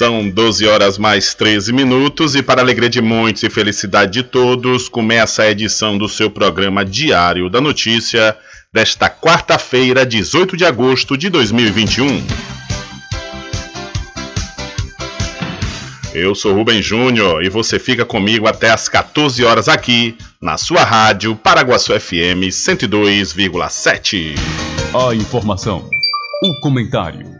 São 12 horas mais 13 minutos e para alegria de muitos e felicidade de todos, começa a edição do seu programa Diário da Notícia desta quarta-feira, 18 de agosto de 2021. Eu sou Rubem Júnior e você fica comigo até às 14 horas aqui na sua rádio Paraguaçu FM 102,7. A informação, o comentário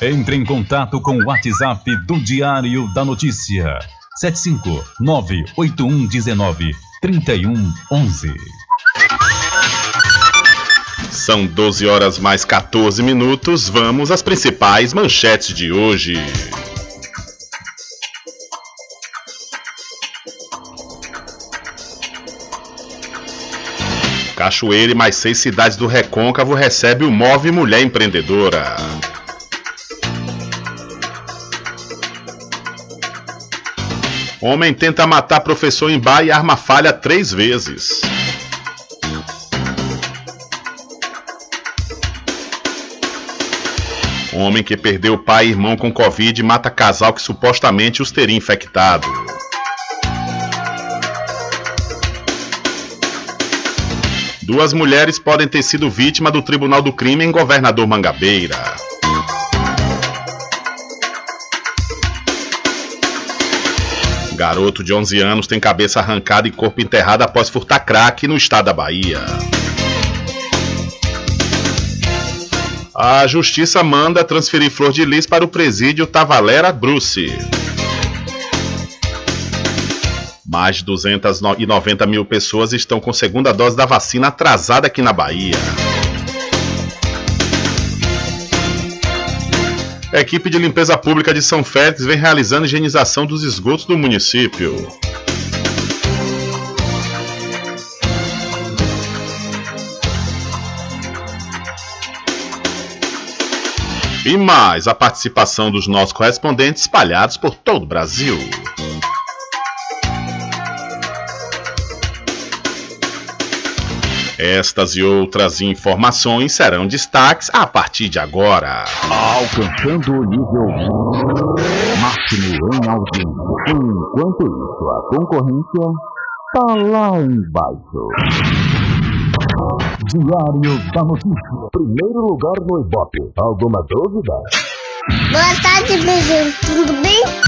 Entre em contato com o WhatsApp do Diário da Notícia. 759-8119-3111. São 12 horas mais 14 minutos. Vamos às principais manchetes de hoje. Cachoeira e mais seis cidades do Recôncavo recebe o Move Mulher Empreendedora. Homem tenta matar professor em bar e arma falha três vezes. Homem que perdeu pai e irmão com Covid mata casal que supostamente os teria infectado. Duas mulheres podem ter sido vítima do Tribunal do Crime em Governador Mangabeira. Garoto de 11 anos tem cabeça arrancada e corpo enterrado após furtar crack no estado da Bahia. A justiça manda transferir Flor de Lis para o presídio Tavalera Bruce. Mais de 290 mil pessoas estão com segunda dose da vacina atrasada aqui na Bahia. A equipe de limpeza pública de São Félix vem realizando higienização dos esgotos do município. E mais a participação dos nossos correspondentes espalhados por todo o Brasil. Estas e outras informações serão destaques a partir de agora. Alcançando o nível máximo em audiência. Enquanto isso, a concorrência está lá embaixo. Diário da Notícia. Primeiro lugar no Ibope. Alguma dúvida? Boa tarde, beijinho. Tudo bem?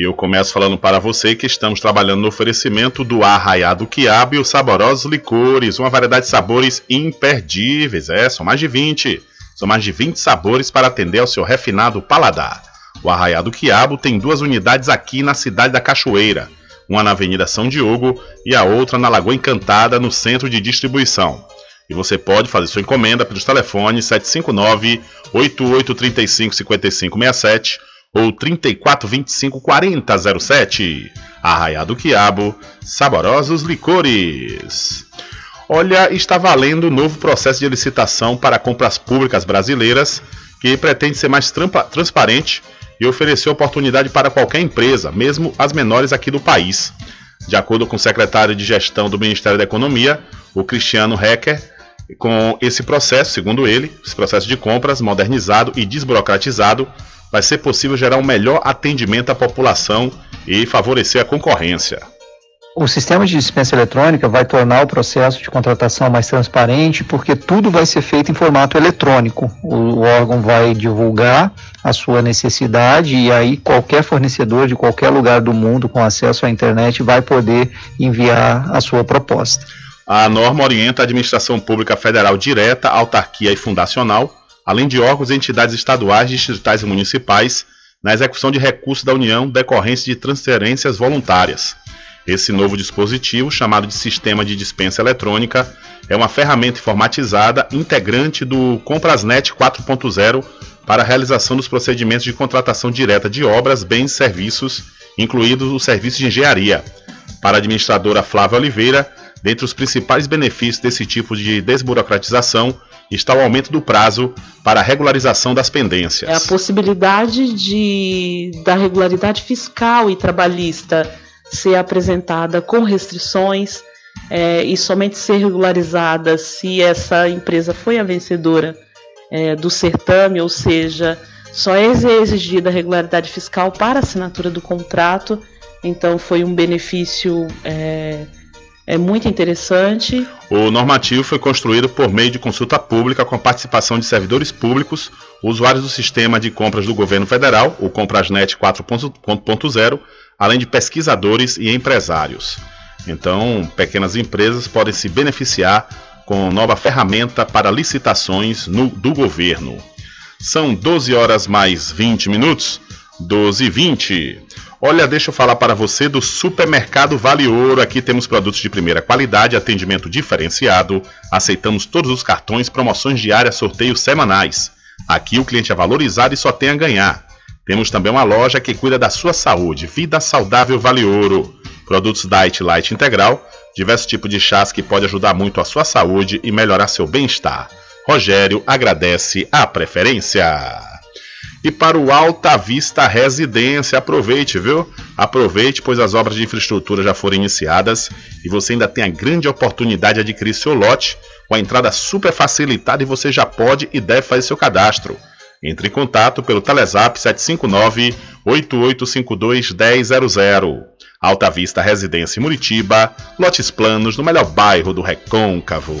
E eu começo falando para você que estamos trabalhando no oferecimento do Arraiado Quiabo e os saborosos licores, uma variedade de sabores imperdíveis. É, são mais de 20. São mais de 20 sabores para atender ao seu refinado paladar. O Arraiado Quiabo tem duas unidades aqui na cidade da Cachoeira, uma na Avenida São Diogo e a outra na Lagoa Encantada, no centro de distribuição. E você pode fazer sua encomenda pelos telefones 759 8835 5567 ou 3425 4007. Arraiá do Quiabo, saborosos licores. Olha, está valendo o novo processo de licitação para compras públicas brasileiras, que pretende ser mais transparente e oferecer oportunidade para qualquer empresa, mesmo as menores aqui do país. De acordo com o secretário de Gestão do Ministério da Economia, o Cristiano Hecker, com esse processo, segundo ele, esse processo de compras modernizado e desburocratizado, vai ser possível gerar um melhor atendimento à população e favorecer a concorrência. O sistema de dispensa eletrônica vai tornar o processo de contratação mais transparente, porque tudo vai ser feito em formato eletrônico. O órgão vai divulgar a sua necessidade e aí qualquer fornecedor de qualquer lugar do mundo com acesso à internet vai poder enviar a sua proposta. A norma orienta a administração pública federal direta, autarquia e fundacional além de órgãos e entidades estaduais, distritais e municipais, na execução de recursos da União decorrentes de transferências voluntárias. Esse novo dispositivo, chamado de Sistema de Dispensa Eletrônica, é uma ferramenta informatizada integrante do Comprasnet 4.0 para a realização dos procedimentos de contratação direta de obras, bens e serviços, incluídos o serviço de engenharia. Para a administradora Flávia Oliveira, dentre os principais benefícios desse tipo de desburocratização está o aumento do prazo para a regularização das pendências. É a possibilidade de, da regularidade fiscal e trabalhista ser apresentada com restrições é, e somente ser regularizada se essa empresa foi a vencedora é, do certame, ou seja, só é exigida regularidade fiscal para assinatura do contrato. Então foi um benefício é, é muito interessante. O normativo foi construído por meio de consulta pública com a participação de servidores públicos, usuários do sistema de compras do governo federal, o Comprasnet 4.0, além de pesquisadores e empresários. Então, pequenas empresas podem se beneficiar com nova ferramenta para licitações no, do governo. São 12 horas mais 20 minutos. 12 e 20. Olha, deixa eu falar para você do Supermercado Vale Ouro. Aqui temos produtos de primeira qualidade, atendimento diferenciado. Aceitamos todos os cartões, promoções diárias, sorteios semanais. Aqui o cliente é valorizado e só tem a ganhar. Temos também uma loja que cuida da sua saúde. Vida Saudável Vale Ouro. Produtos Diet Light Integral, diversos tipos de chás que pode ajudar muito a sua saúde e melhorar seu bem-estar. Rogério agradece a preferência e para o Alta Vista Residência. Aproveite, viu? Aproveite, pois as obras de infraestrutura já foram iniciadas e você ainda tem a grande oportunidade de adquirir seu lote com a entrada super facilitada e você já pode e deve fazer seu cadastro. Entre em contato pelo Telezap 759-8852-1000. Alta Vista Residência Muritiba, lotes planos no melhor bairro do Recôncavo.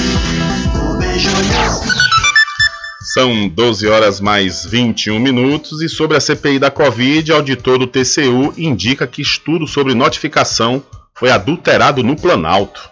São 12 horas mais 21 minutos e sobre a CPI da Covid, auditor do TCU indica que estudo sobre notificação foi adulterado no Planalto.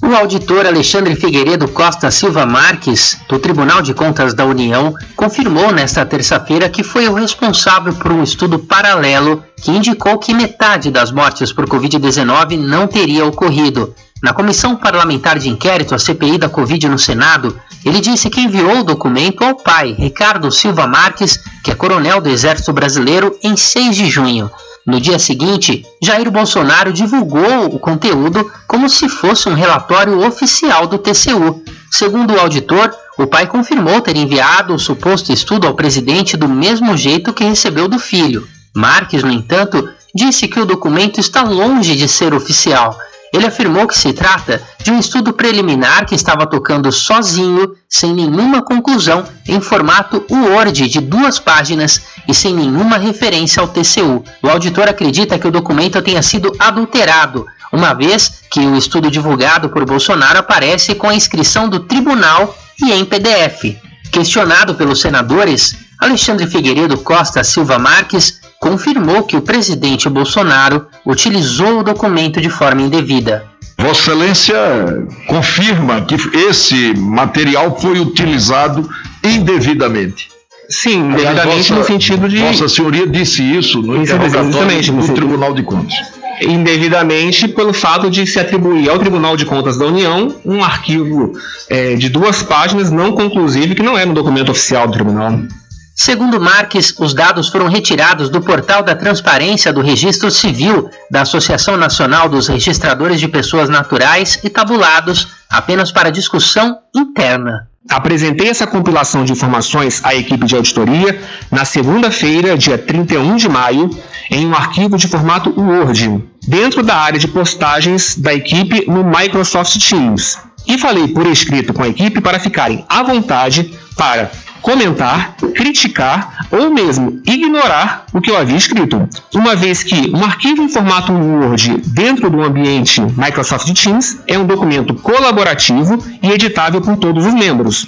O auditor Alexandre Figueiredo Costa Silva Marques, do Tribunal de Contas da União, confirmou nesta terça-feira que foi o responsável por um estudo paralelo que indicou que metade das mortes por Covid-19 não teria ocorrido. Na Comissão Parlamentar de Inquérito, a CPI da Covid no Senado, ele disse que enviou o documento ao pai, Ricardo Silva Marques, que é coronel do Exército Brasileiro, em 6 de junho. No dia seguinte, Jair Bolsonaro divulgou o conteúdo como se fosse um relatório oficial do TCU. Segundo o auditor, o pai confirmou ter enviado o suposto estudo ao presidente do mesmo jeito que recebeu do filho. Marques, no entanto, disse que o documento está longe de ser oficial ele afirmou que se trata de um estudo preliminar que estava tocando sozinho, sem nenhuma conclusão, em formato Word de duas páginas e sem nenhuma referência ao TCU. O auditor acredita que o documento tenha sido adulterado, uma vez que o estudo divulgado por Bolsonaro aparece com a inscrição do tribunal e em PDF. Questionado pelos senadores, Alexandre Figueiredo Costa Silva Marques confirmou que o presidente Bolsonaro utilizou o documento de forma indevida. Vossa Excelência confirma que esse material foi utilizado indevidamente. Sim, indevidamente no sentido de. Vossa Senhoria disse isso no interrogatório do Tribunal de Contas. Indevidamente pelo fato de se atribuir ao Tribunal de Contas da União um arquivo é, de duas páginas não conclusivo que não é no documento oficial do Tribunal. Segundo Marques, os dados foram retirados do portal da transparência do Registro Civil da Associação Nacional dos Registradores de Pessoas Naturais e tabulados apenas para discussão interna. Apresentei essa compilação de informações à equipe de auditoria na segunda-feira, dia 31 de maio, em um arquivo de formato Word, dentro da área de postagens da equipe no Microsoft Teams. E falei por escrito com a equipe para ficarem à vontade para comentar, criticar ou mesmo ignorar o que eu havia escrito, uma vez que um arquivo em formato Word dentro do ambiente Microsoft Teams é um documento colaborativo e editável por todos os membros.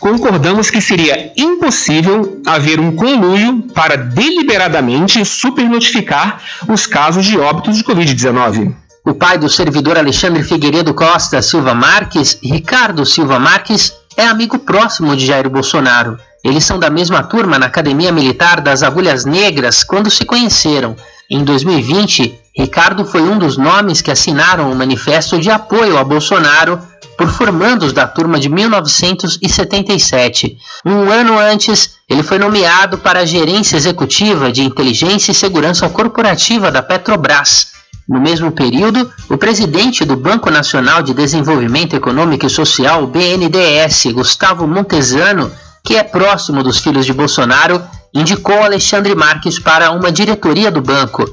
Concordamos que seria impossível haver um conluio para deliberadamente supernotificar os casos de óbitos de Covid-19. O pai do servidor Alexandre Figueiredo Costa Silva Marques, Ricardo Silva Marques, é amigo próximo de Jair Bolsonaro. Eles são da mesma turma na Academia Militar das Agulhas Negras quando se conheceram. Em 2020, Ricardo foi um dos nomes que assinaram o manifesto de apoio a Bolsonaro por formandos da turma de 1977. Um ano antes, ele foi nomeado para a gerência executiva de inteligência e segurança corporativa da Petrobras. No mesmo período, o presidente do Banco Nacional de Desenvolvimento Econômico e Social, BNDES, Gustavo Montesano, que é próximo dos filhos de Bolsonaro, indicou Alexandre Marques para uma diretoria do banco.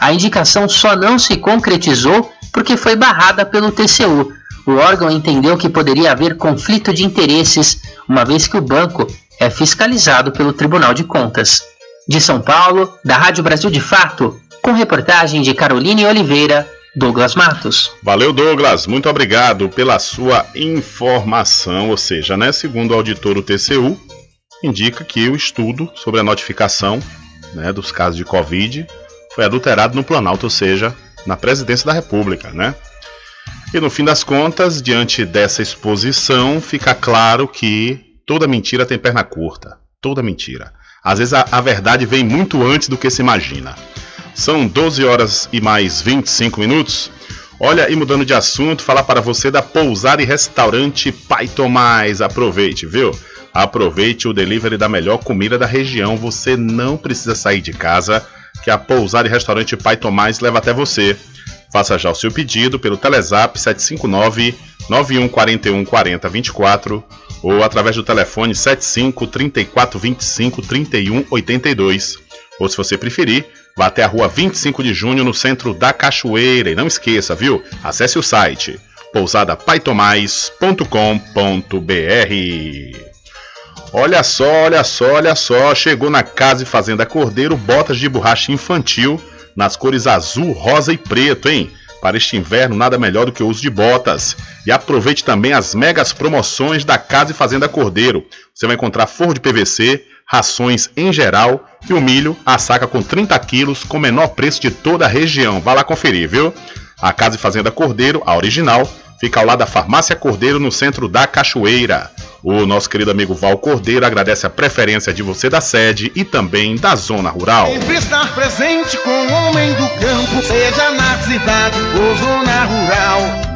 A indicação só não se concretizou porque foi barrada pelo TCU, o órgão entendeu que poderia haver conflito de interesses, uma vez que o banco é fiscalizado pelo Tribunal de Contas. De São Paulo, da Rádio Brasil de Fato, com reportagem de Caroline Oliveira, Douglas Matos. Valeu, Douglas. Muito obrigado pela sua informação. Ou seja, né, segundo o auditor do TCU, indica que o estudo sobre a notificação né, dos casos de Covid foi adulterado no Planalto, ou seja, na presidência da República, né? E no fim das contas, diante dessa exposição, fica claro que toda mentira tem perna curta. Toda mentira. Às vezes a, a, verdade vem muito antes do que se imagina. São 12 horas e mais 25 minutos. Olha, e mudando de assunto, falar para você da pousada e restaurante Pai Tomás. Aproveite, viu? Aproveite o delivery da melhor comida da região. Você não precisa sair de casa, que a pousada e restaurante Pai Tomás leva até você. Faça já o seu pedido pelo Telezap 759 9141 4024 ou através do telefone 75 34 25 31 82. Ou se você preferir, vá até a rua 25 de junho no centro da Cachoeira. E não esqueça, viu? Acesse o site pousadapaitomais.com.br. Olha só, olha só, olha só, chegou na Casa e Fazenda Cordeiro botas de borracha infantil nas cores azul, rosa e preto, hein? Para este inverno, nada melhor do que o uso de botas. E aproveite também as megas promoções da Casa e Fazenda Cordeiro. Você vai encontrar forro de PVC, rações em geral e o milho, a saca com 30 quilos, com menor preço de toda a região. Vá lá conferir, viu? A Casa e Fazenda Cordeiro, a original, fica ao lado da Farmácia Cordeiro, no centro da Cachoeira. O nosso querido amigo Val Cordeiro agradece a preferência de você da sede e também da zona rural. Sempre estar presente com o homem do campo, seja na cidade ou zona rural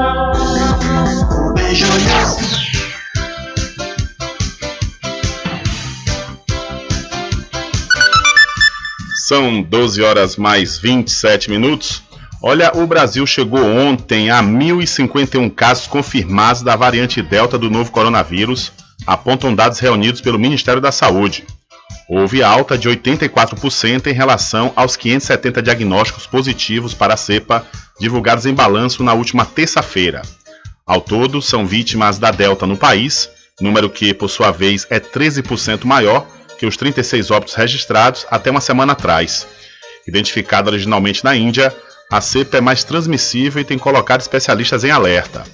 São 12 horas mais 27 minutos. Olha, o Brasil chegou ontem a 1.051 casos confirmados da variante Delta do novo coronavírus, apontam dados reunidos pelo Ministério da Saúde. Houve alta de 84% em relação aos 570 diagnósticos positivos para a cepa divulgados em balanço na última terça-feira. Ao todo, são vítimas da Delta no país, número que, por sua vez, é 13% maior que os 36 óbitos registrados até uma semana atrás. Identificada originalmente na Índia, a cepa é mais transmissível e tem colocado especialistas em alerta.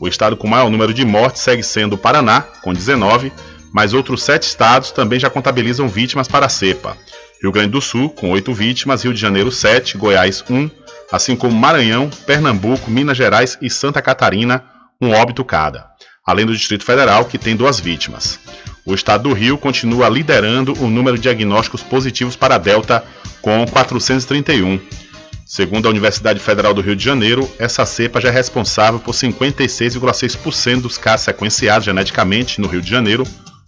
O estado com maior número de mortes segue sendo o Paraná, com 19, mas outros sete estados também já contabilizam vítimas para a cepa. Rio Grande do Sul, com oito vítimas, Rio de Janeiro, sete, Goiás, um, assim como Maranhão, Pernambuco, Minas Gerais e Santa Catarina, um óbito cada, além do Distrito Federal, que tem duas vítimas. O estado do Rio continua liderando o número de diagnósticos positivos para a Delta, com 431. Segundo a Universidade Federal do Rio de Janeiro, essa cepa já é responsável por 56,6% dos casos sequenciados geneticamente no Rio de Janeiro,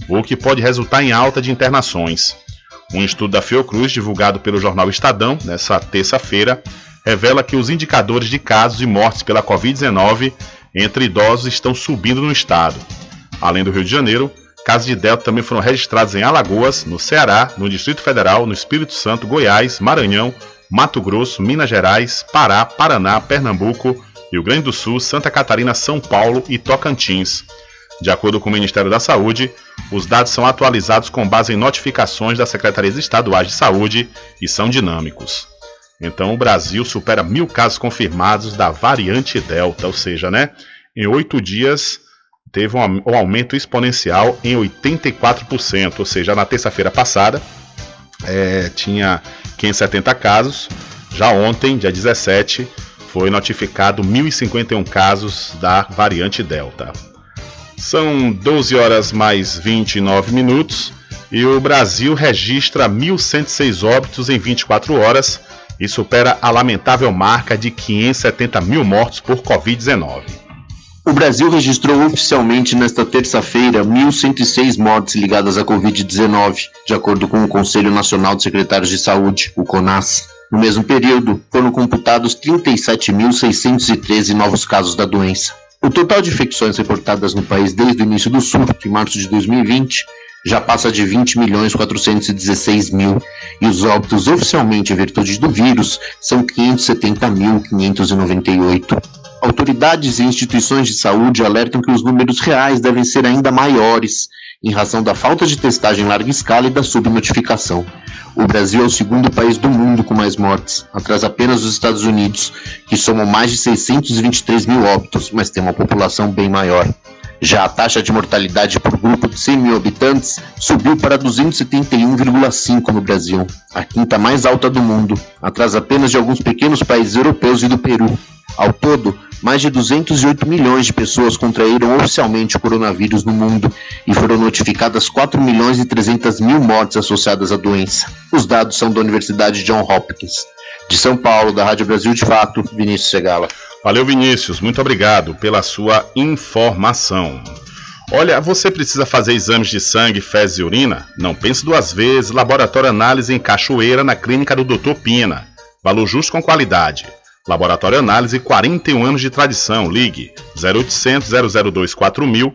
o que pode resultar em alta de internações. Um estudo da Fiocruz, divulgado pelo jornal Estadão nessa terça-feira, revela que os indicadores de casos e mortes pela Covid-19 entre idosos estão subindo no estado. Além do Rio de Janeiro, casos de Delta também foram registrados em Alagoas, no Ceará, no Distrito Federal, no Espírito Santo, Goiás, Maranhão, Mato Grosso, Minas Gerais, Pará, Paraná, Pernambuco, Rio Grande do Sul, Santa Catarina, São Paulo e Tocantins. De acordo com o Ministério da Saúde, os dados são atualizados com base em notificações das secretarias estaduais de saúde e são dinâmicos. Então o Brasil supera mil casos confirmados da variante Delta, ou seja, né? Em oito dias teve um, um aumento exponencial em 84%, ou seja, na terça-feira passada é, tinha 570 casos, já ontem, dia 17, foi notificado 1.051 casos da variante Delta. São 12 horas mais 29 minutos e o Brasil registra 1.106 óbitos em 24 horas e supera a lamentável marca de 570 mil mortos por Covid-19. O Brasil registrou oficialmente nesta terça-feira 1.106 mortes ligadas à Covid-19, de acordo com o Conselho Nacional de Secretários de Saúde, o CONAS. No mesmo período, foram computados 37.613 novos casos da doença. O total de infecções reportadas no país desde o início do surto, em março de 2020, já passa de 20 milhões 416 mil e os óbitos oficialmente em virtude do vírus são 570.598. Autoridades e instituições de saúde alertam que os números reais devem ser ainda maiores em razão da falta de testagem em larga escala e da subnotificação. O Brasil é o segundo país do mundo com mais mortes, atrás apenas dos Estados Unidos, que somam mais de 623 mil óbitos, mas tem uma população bem maior. Já a taxa de mortalidade por grupo de 100 mil habitantes subiu para 271,5 no Brasil, a quinta mais alta do mundo, atrás apenas de alguns pequenos países europeus e do Peru. Ao todo, mais de 208 milhões de pessoas contraíram oficialmente o coronavírus no mundo e foram notificadas 4 milhões e 300 mil mortes associadas à doença. Os dados são da Universidade John Hopkins. De São Paulo, da Rádio Brasil de Fato, Vinícius Segala. Valeu, Vinícius. Muito obrigado pela sua informação. Olha, você precisa fazer exames de sangue, fezes e urina? Não pense duas vezes. Laboratório Análise em Cachoeira, na clínica do Dr. Pina. Valor justo com qualidade. Laboratório Análise, 41 anos de tradição. Ligue 0800 002 4000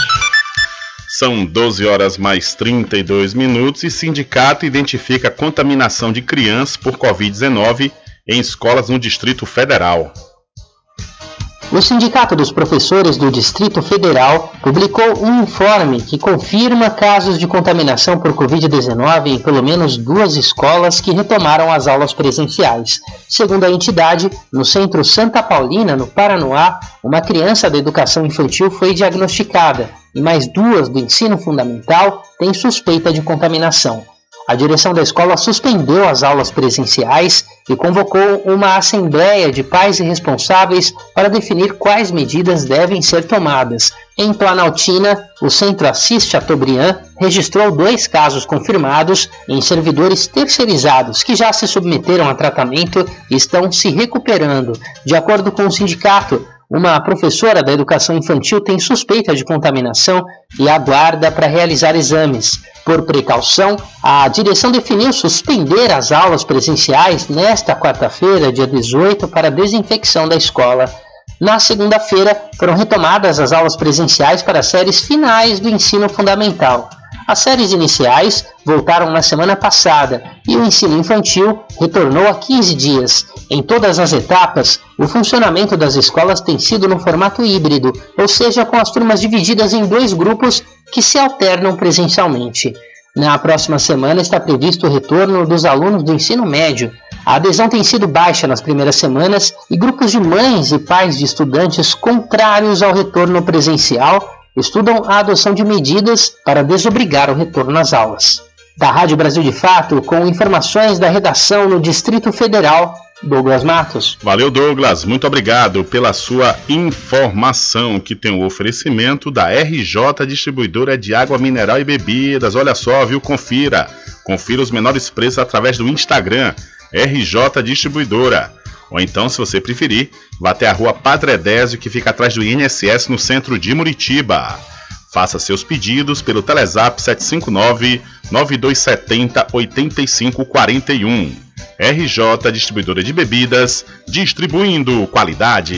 São 12 horas mais 32 minutos e sindicato identifica contaminação de crianças por Covid-19 em escolas no Distrito Federal. O Sindicato dos Professores do Distrito Federal publicou um informe que confirma casos de contaminação por Covid-19 em pelo menos duas escolas que retomaram as aulas presenciais. Segundo a entidade, no centro Santa Paulina, no Paranoá, uma criança da educação infantil foi diagnosticada e mais duas do ensino fundamental têm suspeita de contaminação. A direção da escola suspendeu as aulas presenciais e convocou uma assembleia de pais e responsáveis para definir quais medidas devem ser tomadas. Em Planaltina, o Centro Assis Chateaubriand registrou dois casos confirmados em servidores terceirizados que já se submeteram a tratamento e estão se recuperando. De acordo com o sindicato, uma professora da educação infantil tem suspeita de contaminação e aguarda para realizar exames. Por precaução, a direção definiu suspender as aulas presenciais nesta quarta-feira, dia 18, para desinfecção da escola. Na segunda-feira, foram retomadas as aulas presenciais para as séries finais do ensino fundamental. As séries iniciais voltaram na semana passada e o ensino infantil retornou há 15 dias. Em todas as etapas, o funcionamento das escolas tem sido no formato híbrido, ou seja, com as turmas divididas em dois grupos que se alternam presencialmente. Na próxima semana está previsto o retorno dos alunos do ensino médio. A adesão tem sido baixa nas primeiras semanas e grupos de mães e pais de estudantes contrários ao retorno presencial estudam a adoção de medidas para desobrigar o retorno às aulas. Da Rádio Brasil de Fato, com informações da redação no Distrito Federal, Douglas Matos. Valeu, Douglas. Muito obrigado pela sua informação, que tem o oferecimento da RJ Distribuidora de Água Mineral e Bebidas. Olha só, viu? Confira. Confira os menores preços através do Instagram, RJ Distribuidora. Ou então, se você preferir, vá até a rua Padre Désio, que fica atrás do INSS no centro de Muritiba. Faça seus pedidos pelo Telezap 759 9270 8541. RJ Distribuidora de Bebidas, distribuindo qualidade.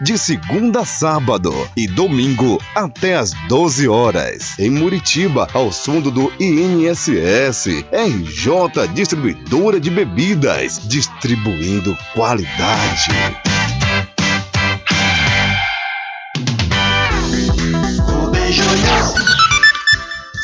de segunda a sábado e domingo até às 12 horas. Em Muritiba, ao fundo do INSS, RJ Distribuidora de Bebidas, distribuindo qualidade.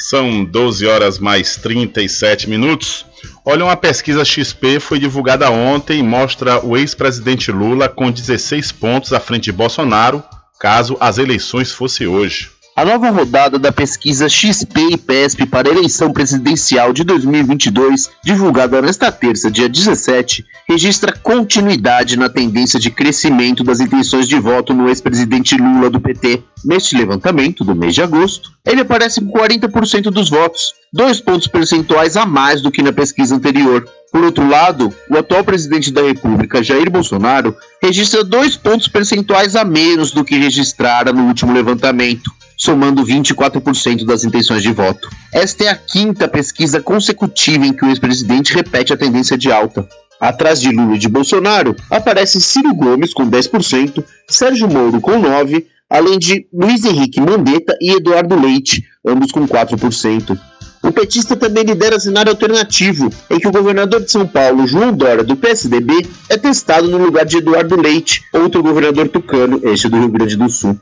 São 12 horas mais 37 minutos. Olha, uma pesquisa XP foi divulgada ontem e mostra o ex-presidente Lula com 16 pontos à frente de Bolsonaro, caso as eleições fossem hoje. A nova rodada da pesquisa XP e PESP para a eleição presidencial de 2022, divulgada nesta terça, dia 17, registra continuidade na tendência de crescimento das intenções de voto no ex-presidente Lula do PT. Neste levantamento do mês de agosto, ele aparece com 40% dos votos, dois pontos percentuais a mais do que na pesquisa anterior. Por outro lado, o atual presidente da República, Jair Bolsonaro, registra dois pontos percentuais a menos do que registrara no último levantamento somando 24% das intenções de voto. Esta é a quinta pesquisa consecutiva em que o ex-presidente repete a tendência de alta. Atrás de Lula e de Bolsonaro, aparece Ciro Gomes com 10%, Sérgio Moro com 9%, além de Luiz Henrique Mandetta e Eduardo Leite, ambos com 4%. O petista também lidera cenário alternativo, em que o governador de São Paulo, João Dória, do PSDB, é testado no lugar de Eduardo Leite, outro governador tucano, este do Rio Grande do Sul.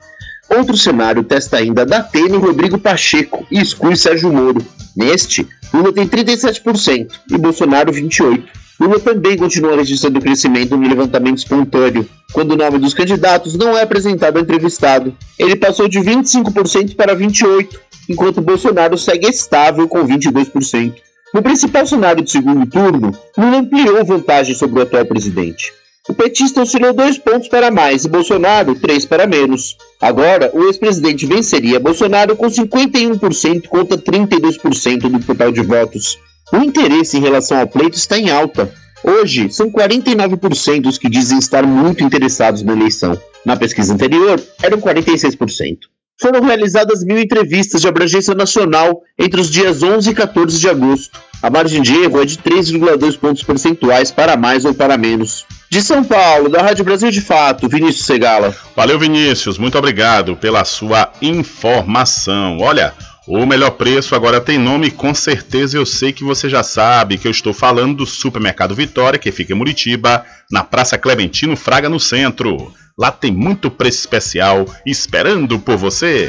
Outro cenário testa ainda Datena e Rodrigo Pacheco e exclui Sérgio Moro. Neste, Lula tem 37% e Bolsonaro 28%. Lula também continua registrando crescimento no levantamento espontâneo, quando o nome dos candidatos não é apresentado ao entrevistado. Ele passou de 25% para 28%, enquanto Bolsonaro segue estável com 22%. No principal cenário do segundo turno, Lula ampliou vantagem sobre o atual presidente. O petista oscilou dois pontos para mais e Bolsonaro três para menos. Agora, o ex-presidente venceria Bolsonaro com 51% contra 32% do total de votos. O interesse em relação ao pleito está em alta. Hoje, são 49% os que dizem estar muito interessados na eleição. Na pesquisa anterior, eram 46%. Foram realizadas mil entrevistas de abrangência nacional entre os dias 11 e 14 de agosto. A margem de erro é de 3,2 pontos percentuais para mais ou para menos. De São Paulo, da Rádio Brasil de Fato, Vinícius Segala. Valeu, Vinícius. Muito obrigado pela sua informação. Olha, o melhor preço agora tem nome, com certeza eu sei que você já sabe que eu estou falando do Supermercado Vitória, que fica em Muritiba, na Praça Clementino Fraga, no centro. Lá tem muito preço especial esperando por você.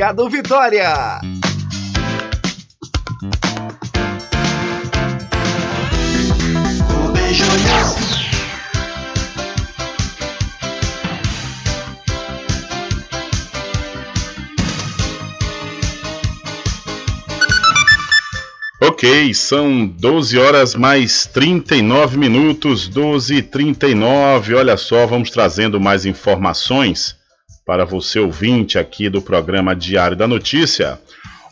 Mercado Vitória. Ok, são 12 horas mais 39 minutos, 12 e 39. Olha só, vamos trazendo mais informações para você ouvinte aqui do programa Diário da Notícia.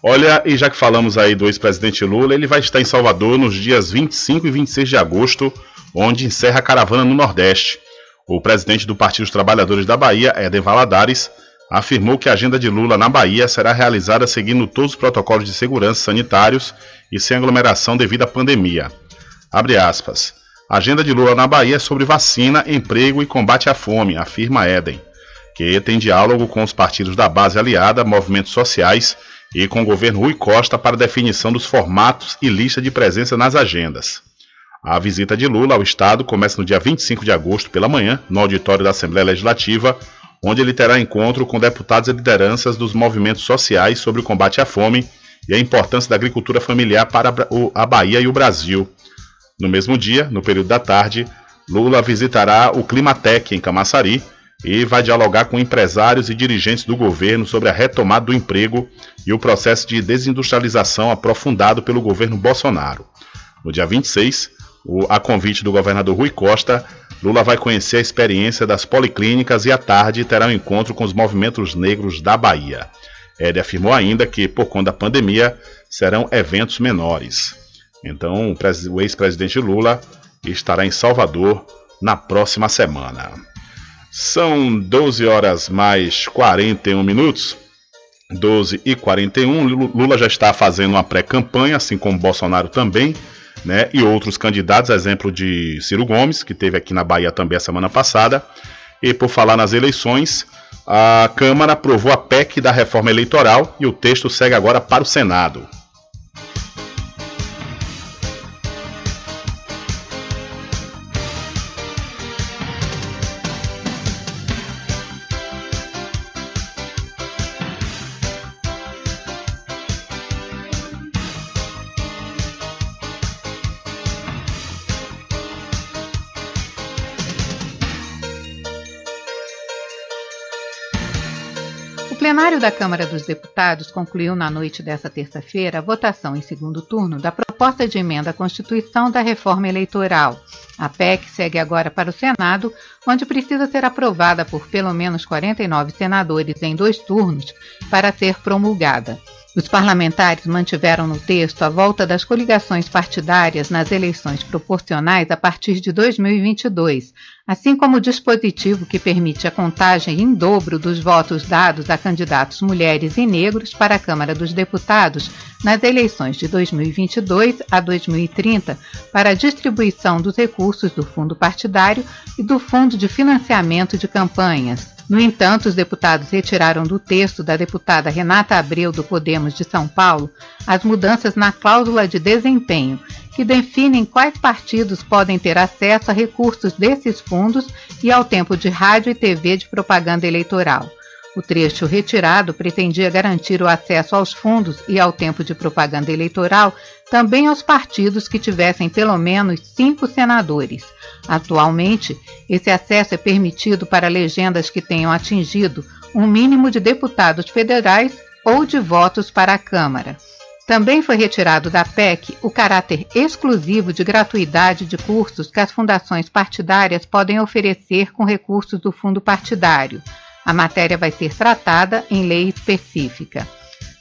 Olha, e já que falamos aí do ex-presidente Lula, ele vai estar em Salvador nos dias 25 e 26 de agosto, onde encerra a caravana no Nordeste. O presidente do Partido dos Trabalhadores da Bahia, Éden Valadares, afirmou que a agenda de Lula na Bahia será realizada seguindo todos os protocolos de segurança sanitários e sem aglomeração devido à pandemia. Abre aspas. A agenda de Lula na Bahia é sobre vacina, emprego e combate à fome, afirma Éden, que tem diálogo com os partidos da base aliada, movimentos sociais e com o governo Rui Costa para definição dos formatos e lista de presença nas agendas. A visita de Lula ao Estado começa no dia 25 de agosto pela manhã, no auditório da Assembleia Legislativa, onde ele terá encontro com deputados e lideranças dos movimentos sociais sobre o combate à fome e a importância da agricultura familiar para a Bahia e o Brasil. No mesmo dia, no período da tarde, Lula visitará o Climatec em Camaçari e vai dialogar com empresários e dirigentes do governo sobre a retomada do emprego e o processo de desindustrialização aprofundado pelo governo Bolsonaro. No dia 26, a convite do governador Rui Costa, Lula vai conhecer a experiência das policlínicas e à tarde terá um encontro com os movimentos negros da Bahia. Ele afirmou ainda que, por conta da pandemia, serão eventos menores. Então, o ex-presidente Lula estará em Salvador na próxima semana. São 12 horas mais 41 minutos. 12 e 41. Lula já está fazendo uma pré-campanha, assim como Bolsonaro também, né? E outros candidatos, exemplo de Ciro Gomes, que teve aqui na Bahia também a semana passada. E por falar nas eleições, a Câmara aprovou a PEC da reforma eleitoral e o texto segue agora para o Senado. Plenário da Câmara dos Deputados concluiu na noite desta terça-feira a votação em segundo turno da proposta de emenda à Constituição da reforma eleitoral. A PEC segue agora para o Senado, onde precisa ser aprovada por pelo menos 49 senadores em dois turnos para ser promulgada. Os parlamentares mantiveram no texto a volta das coligações partidárias nas eleições proporcionais a partir de 2022, assim como o dispositivo que permite a contagem em dobro dos votos dados a candidatos mulheres e negros para a Câmara dos Deputados nas eleições de 2022 a 2030 para a distribuição dos recursos do fundo partidário e do fundo de financiamento de campanhas. No entanto, os deputados retiraram do texto da deputada Renata Abreu do Podemos de São Paulo as mudanças na cláusula de desempenho, que definem quais partidos podem ter acesso a recursos desses fundos e ao tempo de rádio e TV de propaganda eleitoral. O trecho retirado pretendia garantir o acesso aos fundos e ao tempo de propaganda eleitoral também aos partidos que tivessem pelo menos cinco senadores. Atualmente, esse acesso é permitido para legendas que tenham atingido um mínimo de deputados federais ou de votos para a Câmara. Também foi retirado da PEC o caráter exclusivo de gratuidade de cursos que as fundações partidárias podem oferecer com recursos do fundo partidário. A matéria vai ser tratada em lei específica.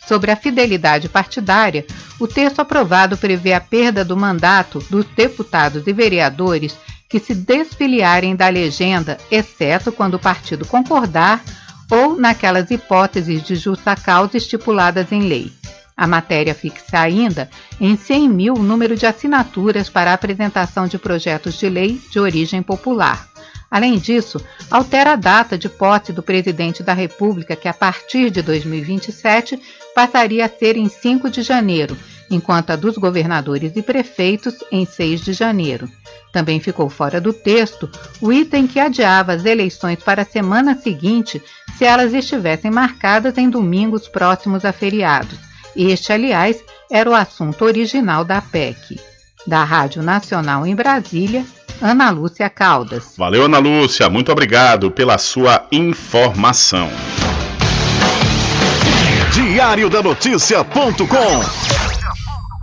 Sobre a fidelidade partidária, o texto aprovado prevê a perda do mandato dos deputados e vereadores que se desfiliarem da legenda, exceto quando o partido concordar ou naquelas hipóteses de justa causa estipuladas em lei. A matéria fixa ainda em 100 mil o número de assinaturas para a apresentação de projetos de lei de origem popular. Além disso, altera a data de posse do presidente da República, que a partir de 2027 passaria a ser em 5 de janeiro, enquanto a dos governadores e prefeitos em 6 de janeiro. Também ficou fora do texto o item que adiava as eleições para a semana seguinte se elas estivessem marcadas em domingos próximos a feriados. Este, aliás, era o assunto original da PEC. Da Rádio Nacional em Brasília, Ana Lúcia Caldas. Valeu, Ana Lúcia. Muito obrigado pela sua informação. Diário da Notícia.com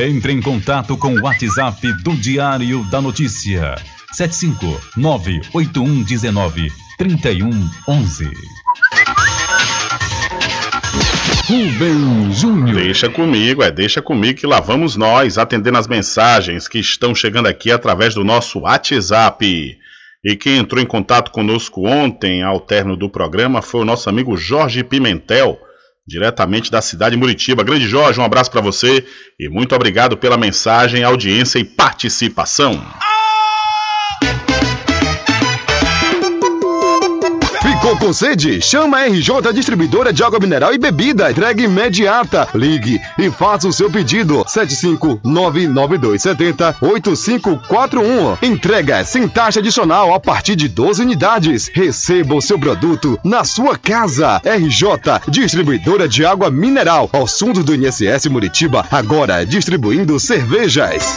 Entre em contato com o WhatsApp do Diário da Notícia. 759-8119-3111. Rubem Júnior. Deixa comigo, é, deixa comigo que lá vamos nós atendendo as mensagens que estão chegando aqui através do nosso WhatsApp. E quem entrou em contato conosco ontem, ao término do programa, foi o nosso amigo Jorge Pimentel diretamente da cidade de Muritiba. Grande Jorge, um abraço para você e muito obrigado pela mensagem, audiência e participação. Ficou com sede? Chama a RJ Distribuidora de Água Mineral e Bebida. Entrega imediata. Ligue e faça o seu pedido. 75992708541. Entrega sem taxa adicional a partir de 12 unidades. Receba o seu produto na sua casa. RJ Distribuidora de Água Mineral. Ao fundo do INSS Muritiba. Agora distribuindo cervejas.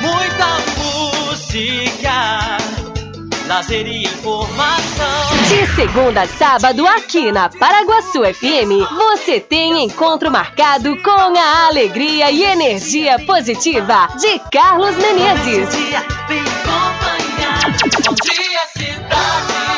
Muita música, lazer e informação. De segunda a sábado, aqui na Paraguaçu FM, você tem encontro marcado com a alegria e energia positiva de Carlos Menezes. Bom dia, cidade.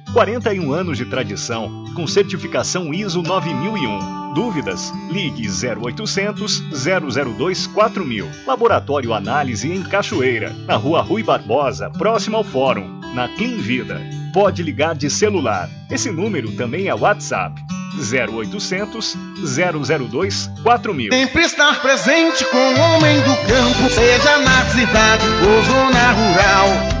41 anos de tradição, com certificação ISO 9001. Dúvidas? Ligue 0800 002 4000. Laboratório Análise em Cachoeira, na Rua Rui Barbosa, próximo ao Fórum, na Clean Vida. Pode ligar de celular. Esse número também é WhatsApp. 0800 002 4000. Sempre estar presente com o homem do campo, seja na cidade ou zona rural.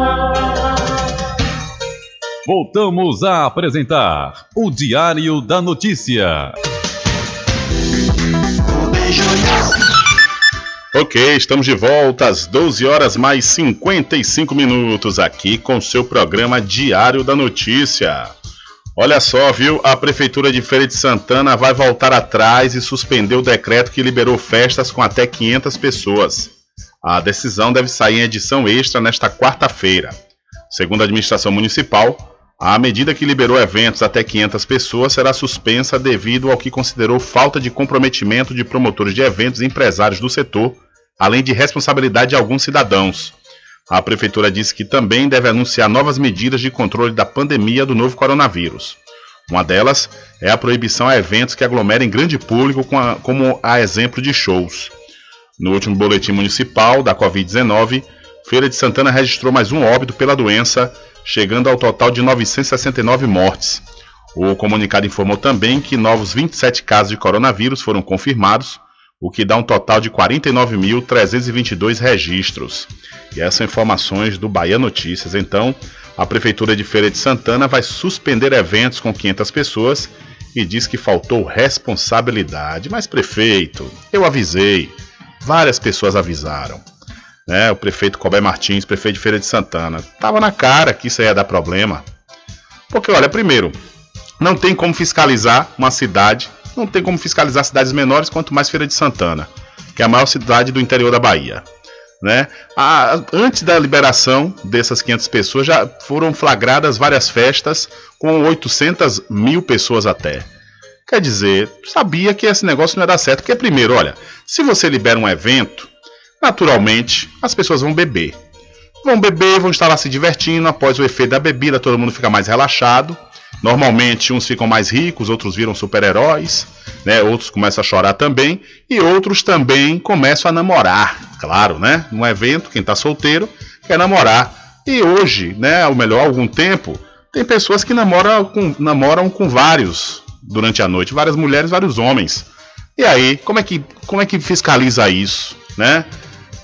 Voltamos a apresentar o Diário da Notícia. Ok, estamos de volta às 12 horas mais 55 minutos aqui com seu programa Diário da Notícia. Olha só, viu? A Prefeitura de Feira de Santana vai voltar atrás e suspender o decreto que liberou festas com até 500 pessoas. A decisão deve sair em edição extra nesta quarta-feira. Segundo a administração municipal, a medida que liberou eventos até 500 pessoas será suspensa devido ao que considerou falta de comprometimento de promotores de eventos e empresários do setor, além de responsabilidade de alguns cidadãos. A prefeitura disse que também deve anunciar novas medidas de controle da pandemia do novo coronavírus. Uma delas é a proibição a eventos que aglomerem grande público, como a exemplo de shows. No último boletim municipal da Covid-19, Feira de Santana registrou mais um óbito pela doença chegando ao total de 969 mortes. O comunicado informou também que novos 27 casos de coronavírus foram confirmados, o que dá um total de 49.322 registros. E essas informações do Bahia Notícias. Então, a Prefeitura de Feira de Santana vai suspender eventos com 500 pessoas e diz que faltou responsabilidade. Mas, prefeito, eu avisei. Várias pessoas avisaram né, o prefeito Cobé Martins, prefeito de Feira de Santana. Tava na cara que isso ia dar problema. Porque, olha, primeiro, não tem como fiscalizar uma cidade, não tem como fiscalizar cidades menores, quanto mais Feira de Santana, que é a maior cidade do interior da Bahia. Né? A, antes da liberação dessas 500 pessoas, já foram flagradas várias festas com 800 mil pessoas até. Quer dizer, sabia que esse negócio não ia dar certo. Porque, primeiro, olha, se você libera um evento, Naturalmente, as pessoas vão beber. Vão beber, vão estar lá se divertindo. Após o efeito da bebida, todo mundo fica mais relaxado. Normalmente, uns ficam mais ricos, outros viram super-heróis, né? outros começam a chorar também, e outros também começam a namorar. Claro, né? Num evento, quem está solteiro quer namorar. E hoje, né, ou melhor, há algum tempo, tem pessoas que namoram com, namoram com vários durante a noite, várias mulheres, vários homens. E aí, como é que, como é que fiscaliza isso, né?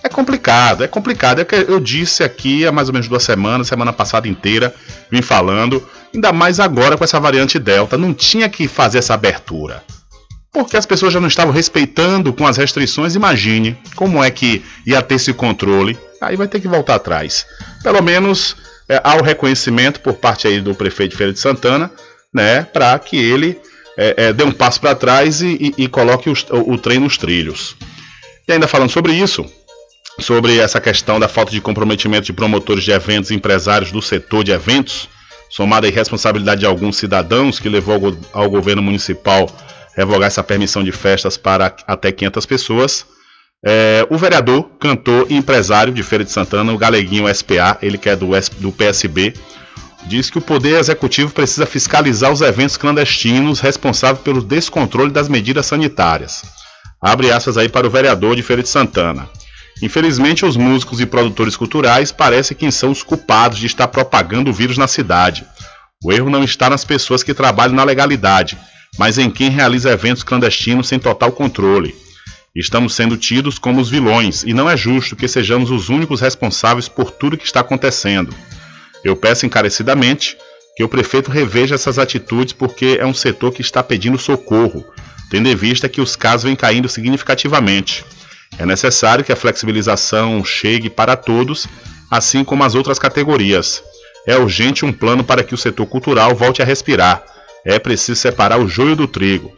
É complicado, é complicado. É que eu disse aqui há mais ou menos duas semanas, semana passada inteira, vim falando, ainda mais agora com essa variante Delta. Não tinha que fazer essa abertura. Porque as pessoas já não estavam respeitando com as restrições. Imagine como é que ia ter esse controle. Aí vai ter que voltar atrás. Pelo menos é, há o reconhecimento por parte aí do prefeito de Feira de Santana, né, para que ele é, é, dê um passo para trás e, e, e coloque os, o, o trem nos trilhos. E ainda falando sobre isso, sobre essa questão da falta de comprometimento de promotores de eventos e empresários do setor de eventos, somada à irresponsabilidade de alguns cidadãos que levou ao, governo municipal revogar essa permissão de festas para até 500 pessoas. É, o vereador, cantor e empresário de Feira de Santana, o Galeguinho SPA, ele que é do, do PSB, diz que o Poder Executivo precisa fiscalizar os eventos clandestinos responsáveis pelo descontrole das medidas sanitárias. Abre aspas aí para o vereador de Feira de Santana. Infelizmente, os músicos e produtores culturais parecem quem são os culpados de estar propagando o vírus na cidade. O erro não está nas pessoas que trabalham na legalidade, mas em quem realiza eventos clandestinos sem total controle. Estamos sendo tidos como os vilões e não é justo que sejamos os únicos responsáveis por tudo que está acontecendo. Eu peço encarecidamente que o prefeito reveja essas atitudes porque é um setor que está pedindo socorro, tendo em vista que os casos vêm caindo significativamente. É necessário que a flexibilização chegue para todos, assim como as outras categorias. É urgente um plano para que o setor cultural volte a respirar. É preciso separar o joio do trigo.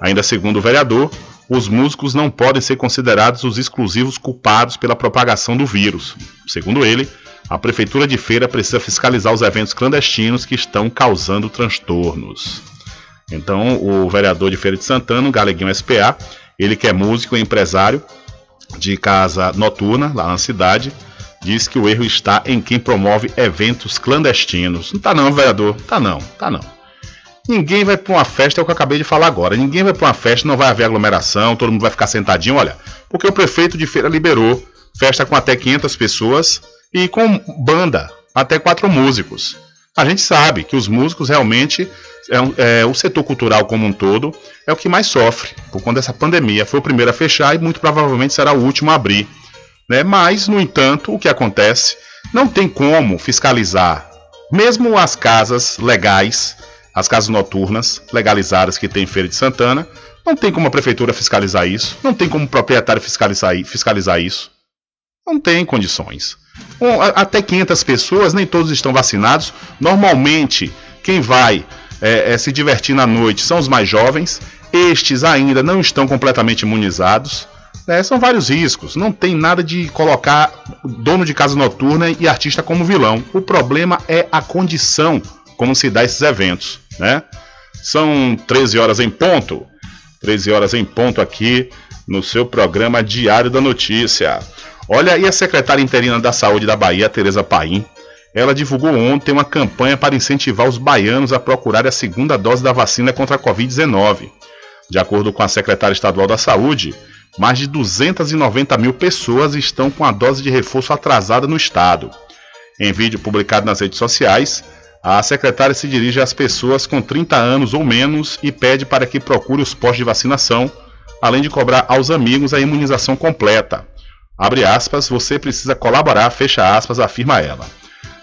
Ainda segundo o vereador, os músicos não podem ser considerados os exclusivos culpados pela propagação do vírus. Segundo ele, a prefeitura de Feira precisa fiscalizar os eventos clandestinos que estão causando transtornos. Então, o vereador de Feira de Santana, o Galeguinho SPA, ele que é músico e empresário, de casa noturna, lá na cidade, diz que o erro está em quem promove eventos clandestinos. Não tá não, vereador. Tá não, tá não. Ninguém vai para uma festa, é o que eu acabei de falar agora. Ninguém vai para uma festa, não vai haver aglomeração, todo mundo vai ficar sentadinho, olha. Porque o prefeito de feira liberou festa com até 500 pessoas e com banda, até quatro músicos. A gente sabe que os músicos realmente é, é, o setor cultural como um todo é o que mais sofre por conta dessa pandemia. Foi o primeiro a fechar e muito provavelmente será o último a abrir. Né? Mas, no entanto, o que acontece? Não tem como fiscalizar Mesmo as casas legais, as casas noturnas legalizadas que tem Feira de Santana, não tem como a prefeitura fiscalizar isso, não tem como o proprietário fiscalizar, fiscalizar isso. Não tem condições. Bom, até 500 pessoas, nem todos estão vacinados. Normalmente, quem vai é, é, se divertir na noite são os mais jovens. Estes ainda não estão completamente imunizados. É, são vários riscos. Não tem nada de colocar dono de casa noturna e artista como vilão. O problema é a condição como se dá esses eventos. Né? São 13 horas em ponto. 13 horas em ponto aqui no seu programa Diário da Notícia. Olha, e a secretária interina da Saúde da Bahia, Tereza Paim, ela divulgou ontem uma campanha para incentivar os baianos a procurar a segunda dose da vacina contra a Covid-19. De acordo com a secretária estadual da Saúde, mais de 290 mil pessoas estão com a dose de reforço atrasada no estado. Em vídeo publicado nas redes sociais, a secretária se dirige às pessoas com 30 anos ou menos e pede para que procure os postos de vacinação, além de cobrar aos amigos a imunização completa. Abre aspas, você precisa colaborar, fecha aspas, afirma ela.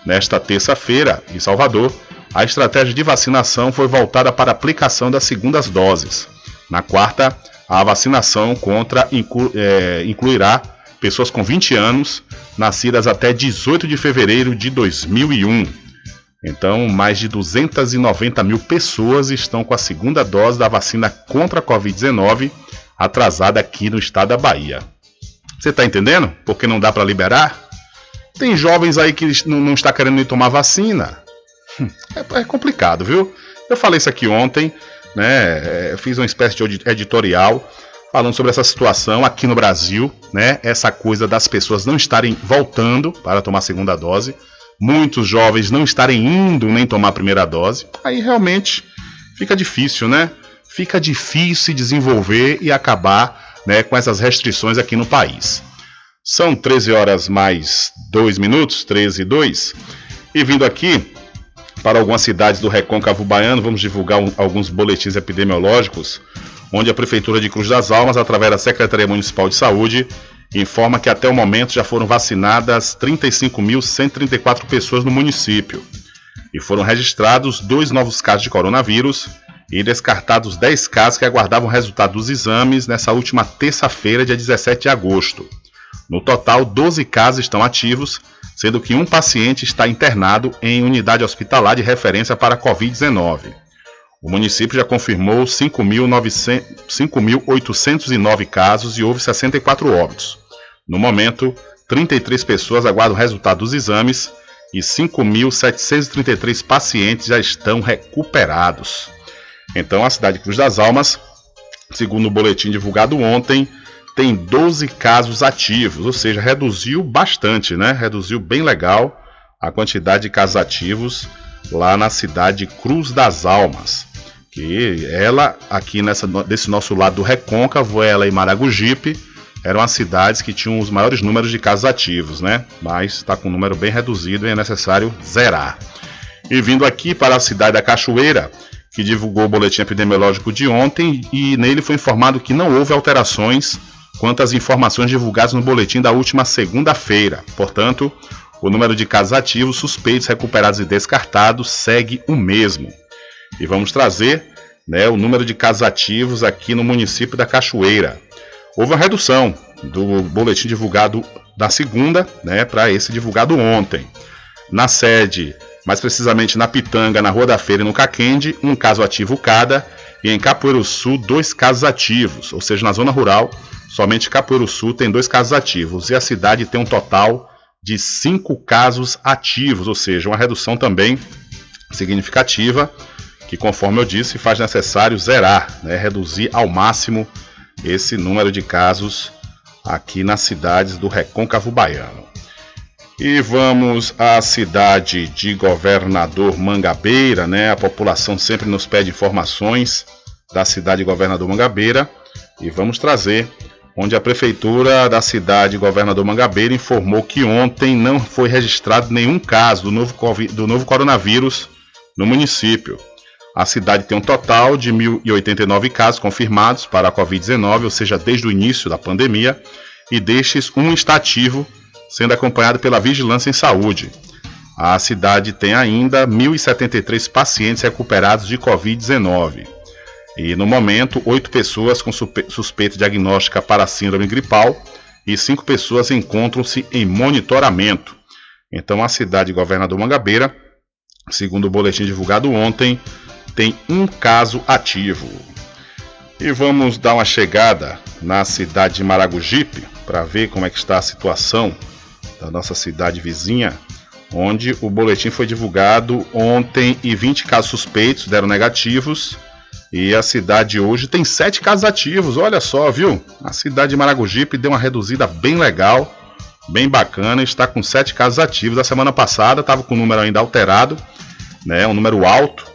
Nesta terça-feira, em Salvador, a estratégia de vacinação foi voltada para a aplicação das segundas doses. Na quarta, a vacinação contra inclu, é, incluirá pessoas com 20 anos, nascidas até 18 de fevereiro de 2001. Então, mais de 290 mil pessoas estão com a segunda dose da vacina contra a Covid-19 atrasada aqui no estado da Bahia. Você está entendendo? Porque não dá para liberar? Tem jovens aí que não, não está querendo nem tomar vacina. Hum, é, é, complicado, viu? Eu falei isso aqui ontem, né? É, fiz uma espécie de editorial falando sobre essa situação aqui no Brasil, né? Essa coisa das pessoas não estarem voltando para tomar a segunda dose, muitos jovens não estarem indo nem tomar a primeira dose. Aí realmente fica difícil, né? Fica difícil se desenvolver e acabar né, com essas restrições aqui no país. São 13 horas mais 2 minutos, 13 e 2. E vindo aqui para algumas cidades do Recôncavo Baiano, vamos divulgar um, alguns boletins epidemiológicos, onde a Prefeitura de Cruz das Almas, através da Secretaria Municipal de Saúde, informa que até o momento já foram vacinadas 35.134 pessoas no município. E foram registrados dois novos casos de coronavírus e descartados 10 casos que aguardavam o resultado dos exames nessa última terça-feira, dia 17 de agosto. No total, 12 casos estão ativos, sendo que um paciente está internado em unidade hospitalar de referência para a Covid-19. O município já confirmou 5.809 casos e houve 64 óbitos. No momento, 33 pessoas aguardam o resultado dos exames e 5.733 pacientes já estão recuperados. Então, a cidade de Cruz das Almas, segundo o boletim divulgado ontem, tem 12 casos ativos, ou seja, reduziu bastante, né? Reduziu bem legal a quantidade de casos ativos lá na cidade de Cruz das Almas. Que ela, aqui nessa, desse nosso lado do Recôncavo, ela e Maragogipe, eram as cidades que tinham os maiores números de casos ativos, né? Mas está com um número bem reduzido e é necessário zerar. E vindo aqui para a cidade da Cachoeira, que divulgou o boletim epidemiológico de ontem, e nele foi informado que não houve alterações quanto às informações divulgadas no boletim da última segunda-feira. Portanto, o número de casos ativos, suspeitos, recuperados e descartados segue o mesmo. E vamos trazer né, o número de casos ativos aqui no município da Cachoeira. Houve uma redução do boletim divulgado da segunda né, para esse divulgado ontem. Na sede, mais precisamente na Pitanga, na Rua da Feira e no Caquende, um caso ativo cada, e em Capoeiro Sul, dois casos ativos, ou seja, na zona rural, Somente Capoeiro Sul tem dois casos ativos e a cidade tem um total de cinco casos ativos, ou seja, uma redução também significativa, que, conforme eu disse, faz necessário zerar, né, reduzir ao máximo esse número de casos aqui nas cidades do Recôncavo Baiano. E vamos à cidade de Governador Mangabeira, né? A população sempre nos pede informações da cidade de Governador Mangabeira e vamos trazer onde a prefeitura da cidade Governador Mangabeira informou que ontem não foi registrado nenhum caso do novo, COVID, do novo coronavírus no município. A cidade tem um total de 1.089 casos confirmados para a Covid-19, ou seja, desde o início da pandemia, e destes, um está ativo, sendo acompanhado pela Vigilância em Saúde. a cidade tem ainda 1.073 pacientes recuperados de Covid-19. E no momento, oito pessoas com suspeita diagnóstica para síndrome gripal e cinco pessoas encontram-se em monitoramento. Então, a cidade de Governador Mangabeira, segundo o boletim divulgado ontem, tem um caso ativo. E vamos dar uma chegada na cidade de Maragogipe para ver como é que está a situação da nossa cidade vizinha, onde o boletim foi divulgado ontem e 20 casos suspeitos deram negativos. E a cidade hoje tem sete casos ativos, olha só, viu? A cidade de Maragogipe deu uma reduzida bem legal, bem bacana, está com sete casos ativos. A semana passada estava com o número ainda alterado, né? Um número alto.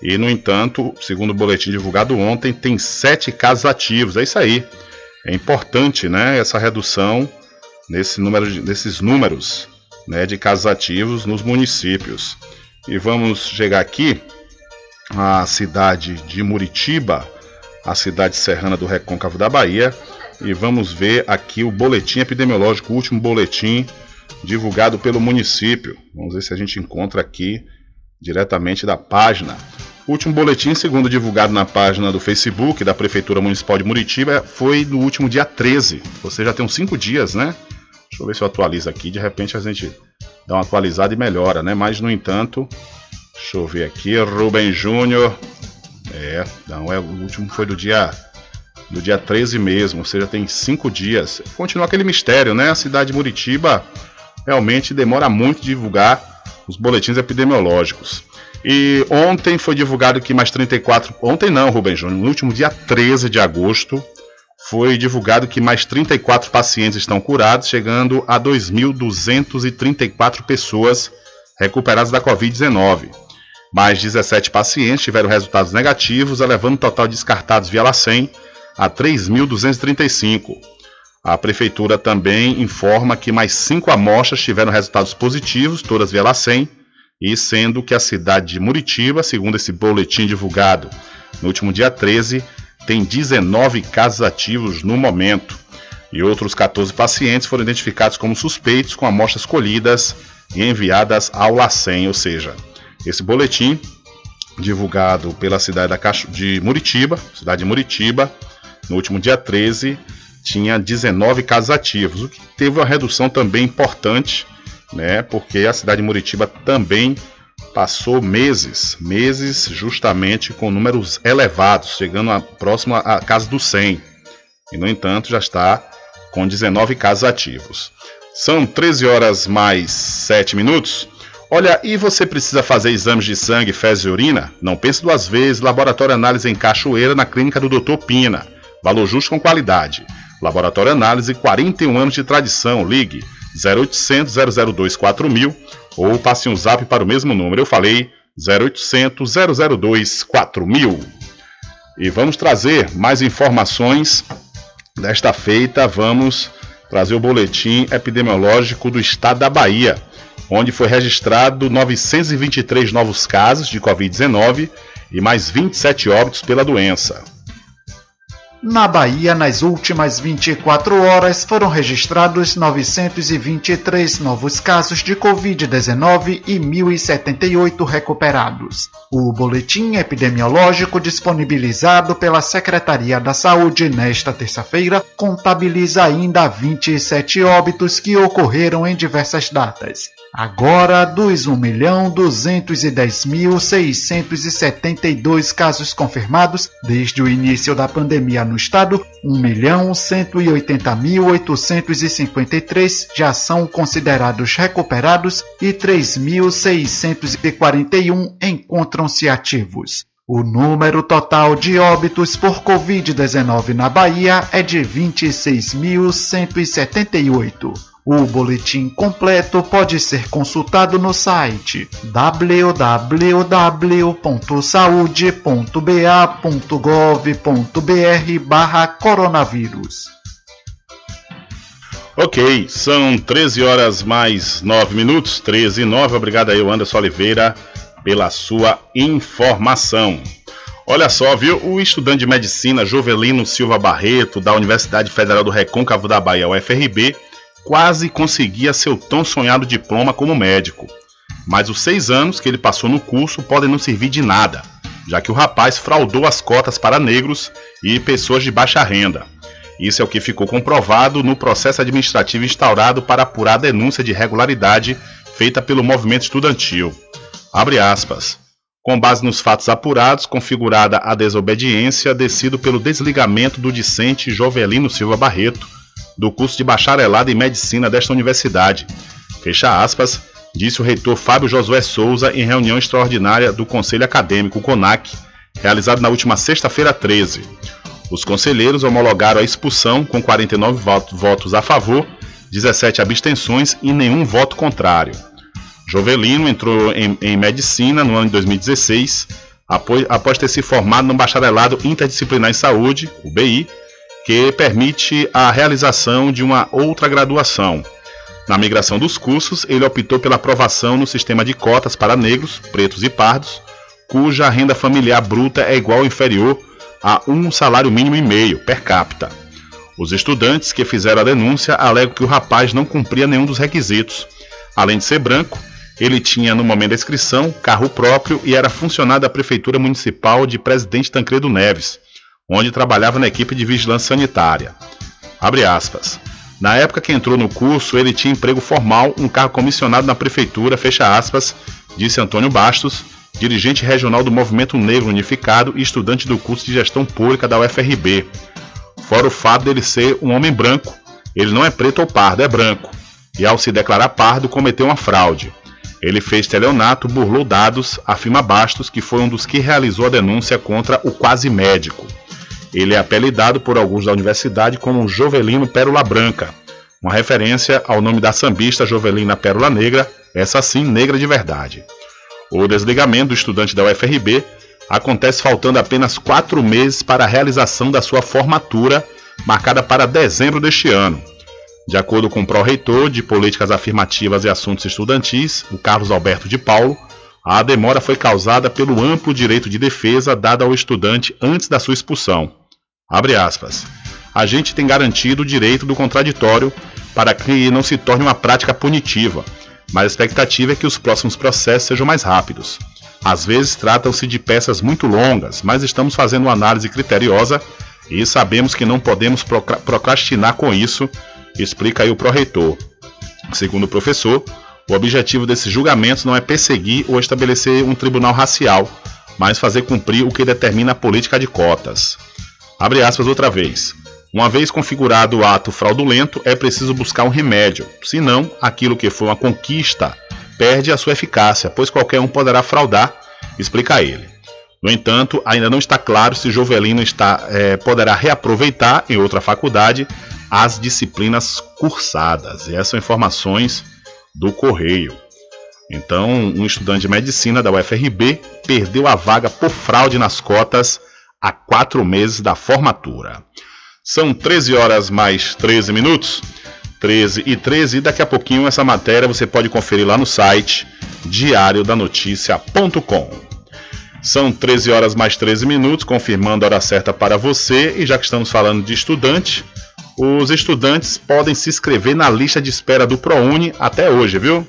E, no entanto, segundo o boletim divulgado ontem, tem sete casos ativos. É isso aí. É importante, né? Essa redução nesse número de, nesses números né, de casos ativos nos municípios. E vamos chegar aqui à cidade de Muritiba, a cidade serrana do Recôncavo da Bahia, e vamos ver aqui o boletim epidemiológico, o último boletim divulgado pelo município. Vamos ver se a gente encontra aqui diretamente da página. O último boletim, segundo divulgado na página do Facebook da Prefeitura Municipal de Muritiba, foi no último dia 13. Você já tem uns 5 dias, né? Deixa eu ver se eu atualizo aqui. De repente a gente dá uma atualizada e melhora, né? Mas, no entanto, deixa eu ver aqui. Rubem Júnior. É, não, é, o último foi do dia do dia 13 mesmo, ou seja, tem cinco dias. Continua aquele mistério, né? A cidade de Muritiba realmente demora muito divulgar os boletins epidemiológicos. E ontem foi divulgado que mais 34. Ontem não, Rubem Júnior. No último dia 13 de agosto, foi divulgado que mais 34 pacientes estão curados, chegando a 2.234 pessoas recuperadas da Covid-19. Mais 17 pacientes tiveram resultados negativos, elevando o total de descartados via LACEN a 3.235. A prefeitura também informa que mais cinco amostras tiveram resultados positivos, todas via LACEN, e sendo que a cidade de Muritiba, segundo esse boletim divulgado no último dia 13, tem 19 casos ativos no momento. E outros 14 pacientes foram identificados como suspeitos com amostras colhidas e enviadas ao LACEN, ou seja, esse boletim divulgado pela cidade de Muritiba, cidade de Muritiba, no último dia 13, tinha 19 casos ativos, o que teve uma redução também importante né? Porque a cidade de Muritiba também passou meses, meses justamente com números elevados, chegando a, próximo à casa dos 100. E no entanto já está com 19 casos ativos. São 13 horas mais 7 minutos. Olha, e você precisa fazer exames de sangue, fezes e urina? Não pense duas vezes. Laboratório Análise em Cachoeira, na clínica do Dr. Pina. Valor justo com qualidade. Laboratório Análise, 41 anos de tradição. Ligue 0800 002 4000 ou passe um zap para o mesmo número. Eu falei 0800 002 4000. E vamos trazer mais informações desta feita. Vamos trazer o boletim epidemiológico do estado da Bahia, onde foi registrado 923 novos casos de Covid-19 e mais 27 óbitos pela doença. Na Bahia, nas últimas 24 horas, foram registrados 923 novos casos de Covid-19 e 1.078 recuperados. O boletim epidemiológico disponibilizado pela Secretaria da Saúde nesta terça-feira contabiliza ainda 27 óbitos que ocorreram em diversas datas. Agora, dos 1.210.672 casos confirmados desde o início da pandemia no estado, 1.180.853 já são considerados recuperados e 3.641 encontram-se ativos. O número total de óbitos por Covid-19 na Bahia é de 26.178. O boletim completo pode ser consultado no site www.saude.ba.gov.br coronavírus. Ok, são 13 horas mais 9 minutos, 13 e 9. Obrigado aí, Anderson Oliveira, pela sua informação. Olha só, viu? O estudante de medicina Jovelino Silva Barreto, da Universidade Federal do Recôncavo da Bahia, UFRB, quase conseguia seu tão sonhado diploma como médico. mas os seis anos que ele passou no curso podem não servir de nada, já que o rapaz fraudou as cotas para negros e pessoas de baixa renda. Isso é o que ficou comprovado no processo administrativo instaurado para apurar a denúncia de irregularidade feita pelo movimento estudantil. Abre aspas. Com base nos fatos apurados, configurada a desobediência, decido pelo desligamento do discente Jovelino Silva Barreto, do curso de bacharelado em medicina desta universidade. Fecha aspas, disse o reitor Fábio Josué Souza em reunião extraordinária do Conselho Acadêmico CONAC, realizada na última sexta-feira 13. Os conselheiros homologaram a expulsão com 49 votos a favor, 17 abstenções e nenhum voto contrário. Jovelino entrou em, em medicina no ano de 2016, após, após ter se formado no bacharelado interdisciplinar em saúde, o BI, que permite a realização de uma outra graduação. Na migração dos cursos, ele optou pela aprovação no sistema de cotas para negros, pretos e pardos, cuja renda familiar bruta é igual ou inferior a um salário mínimo e meio per capita. Os estudantes que fizeram a denúncia alegam que o rapaz não cumpria nenhum dos requisitos. Além de ser branco, ele tinha, no momento da inscrição, carro próprio e era funcionário da Prefeitura Municipal de Presidente Tancredo Neves, onde trabalhava na equipe de vigilância sanitária. Abre aspas. Na época que entrou no curso, ele tinha emprego formal, um cargo comissionado na prefeitura, fecha aspas, disse Antônio Bastos, dirigente regional do Movimento Negro Unificado e estudante do curso de Gestão Pública da UFRB. Fora o fato dele ser um homem branco, ele não é preto ou pardo, é branco. E ao se declarar pardo, cometeu uma fraude. Ele fez teleonato, burlou dados, afirma Bastos, que foi um dos que realizou a denúncia contra o quase médico. Ele é apelidado por alguns da universidade como Jovelino Pérola Branca, uma referência ao nome da sambista Jovelina Pérola Negra, essa sim negra de verdade. O desligamento do estudante da UFRB acontece faltando apenas quatro meses para a realização da sua formatura, marcada para dezembro deste ano. De acordo com o pró-reitor de Políticas Afirmativas e Assuntos Estudantis, o Carlos Alberto de Paulo, a demora foi causada pelo amplo direito de defesa dado ao estudante antes da sua expulsão. Abre aspas. A gente tem garantido o direito do contraditório para que não se torne uma prática punitiva mas a expectativa é que os próximos processos sejam mais rápidos. Às vezes tratam-se de peças muito longas, mas estamos fazendo uma análise criteriosa e sabemos que não podemos procrastinar com isso, explica aí o pró-reitor. Segundo o professor, o objetivo desses julgamentos não é perseguir ou estabelecer um tribunal racial, mas fazer cumprir o que determina a política de cotas. Abre aspas outra vez. Uma vez configurado o ato fraudulento, é preciso buscar um remédio, senão aquilo que foi uma conquista perde a sua eficácia, pois qualquer um poderá fraudar, explica ele. No entanto, ainda não está claro se Jovelino está, é, poderá reaproveitar em outra faculdade as disciplinas cursadas. E essas são informações do Correio. Então, um estudante de medicina da UFRB perdeu a vaga por fraude nas cotas há quatro meses da formatura. São 13 horas mais 13 minutos. 13 e 13. E daqui a pouquinho essa matéria você pode conferir lá no site diariodanoticia.com. São 13 horas mais 13 minutos, confirmando a hora certa para você. E já que estamos falando de estudante, os estudantes podem se inscrever na lista de espera do ProUni até hoje, viu?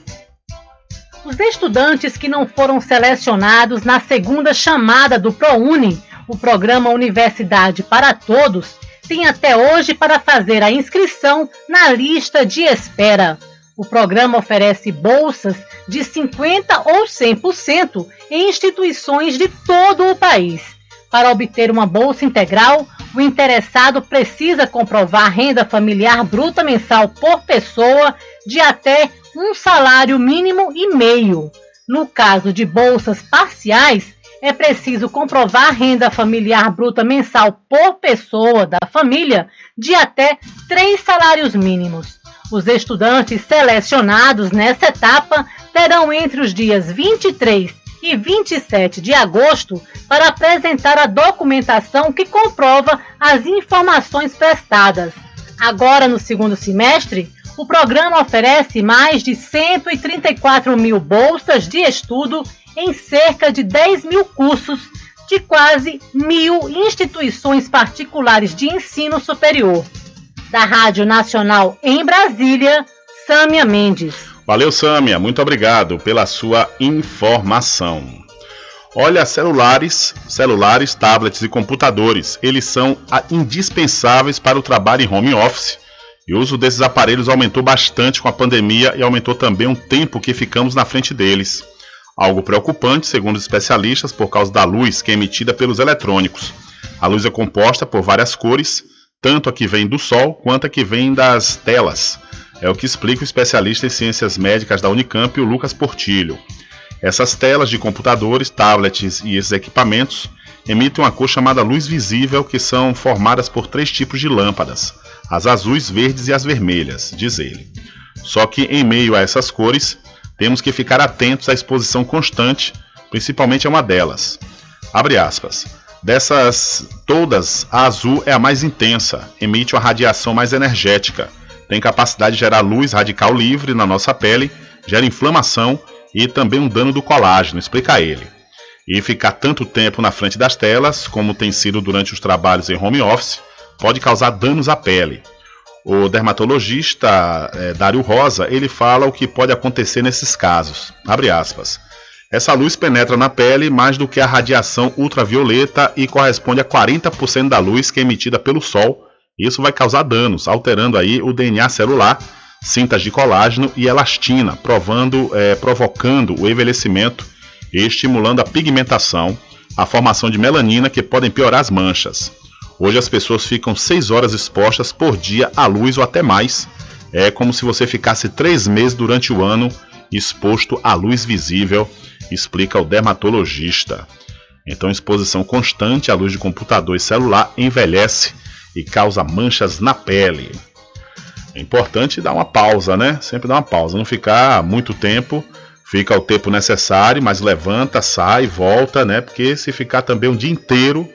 Os estudantes que não foram selecionados na segunda chamada do ProUni, o programa Universidade para Todos, tem até hoje para fazer a inscrição na lista de espera. O programa oferece bolsas de 50% ou 100% em instituições de todo o país. Para obter uma bolsa integral, o interessado precisa comprovar renda familiar bruta mensal por pessoa de até um salário mínimo e meio. No caso de bolsas parciais, é preciso comprovar renda familiar bruta mensal por pessoa da família de até três salários mínimos. Os estudantes selecionados nessa etapa terão entre os dias 23 e 27 de agosto para apresentar a documentação que comprova as informações prestadas. Agora, no segundo semestre, o programa oferece mais de 134 mil bolsas de estudo em cerca de 10 mil cursos de quase mil instituições particulares de ensino superior. Da Rádio Nacional em Brasília, Sâmia Mendes. Valeu, Sâmia, muito obrigado pela sua informação. Olha, celulares, celulares, tablets e computadores, eles são ah, indispensáveis para o trabalho em home office. E o uso desses aparelhos aumentou bastante com a pandemia e aumentou também o tempo que ficamos na frente deles. Algo preocupante, segundo os especialistas, por causa da luz que é emitida pelos eletrônicos. A luz é composta por várias cores, tanto a que vem do sol quanto a que vem das telas. É o que explica o especialista em ciências médicas da Unicamp, o Lucas Portilho. Essas telas de computadores, tablets e esses equipamentos emitem uma cor chamada luz visível, que são formadas por três tipos de lâmpadas: as azuis, verdes e as vermelhas, diz ele. Só que em meio a essas cores, temos que ficar atentos à exposição constante, principalmente a uma delas. Abre aspas. Dessas todas, a azul é a mais intensa, emite uma radiação mais energética tem capacidade de gerar luz radical livre na nossa pele, gera inflamação e também um dano do colágeno, explica ele. E ficar tanto tempo na frente das telas, como tem sido durante os trabalhos em home office, pode causar danos à pele. O dermatologista é, Dário Rosa, ele fala o que pode acontecer nesses casos. Abre aspas. Essa luz penetra na pele mais do que a radiação ultravioleta e corresponde a 40% da luz que é emitida pelo sol isso vai causar danos, alterando aí o DNA celular, cintas de colágeno e elastina, provando, é, provocando o envelhecimento e estimulando a pigmentação, a formação de melanina que podem piorar as manchas. Hoje as pessoas ficam 6 horas expostas por dia à luz ou até mais. É como se você ficasse 3 meses durante o ano exposto à luz visível, explica o dermatologista. Então, exposição constante à luz de computador e celular envelhece e causa manchas na pele. É importante dar uma pausa, né? Sempre dar uma pausa, não ficar muito tempo, fica o tempo necessário, mas levanta, sai, volta, né? Porque se ficar também um dia inteiro,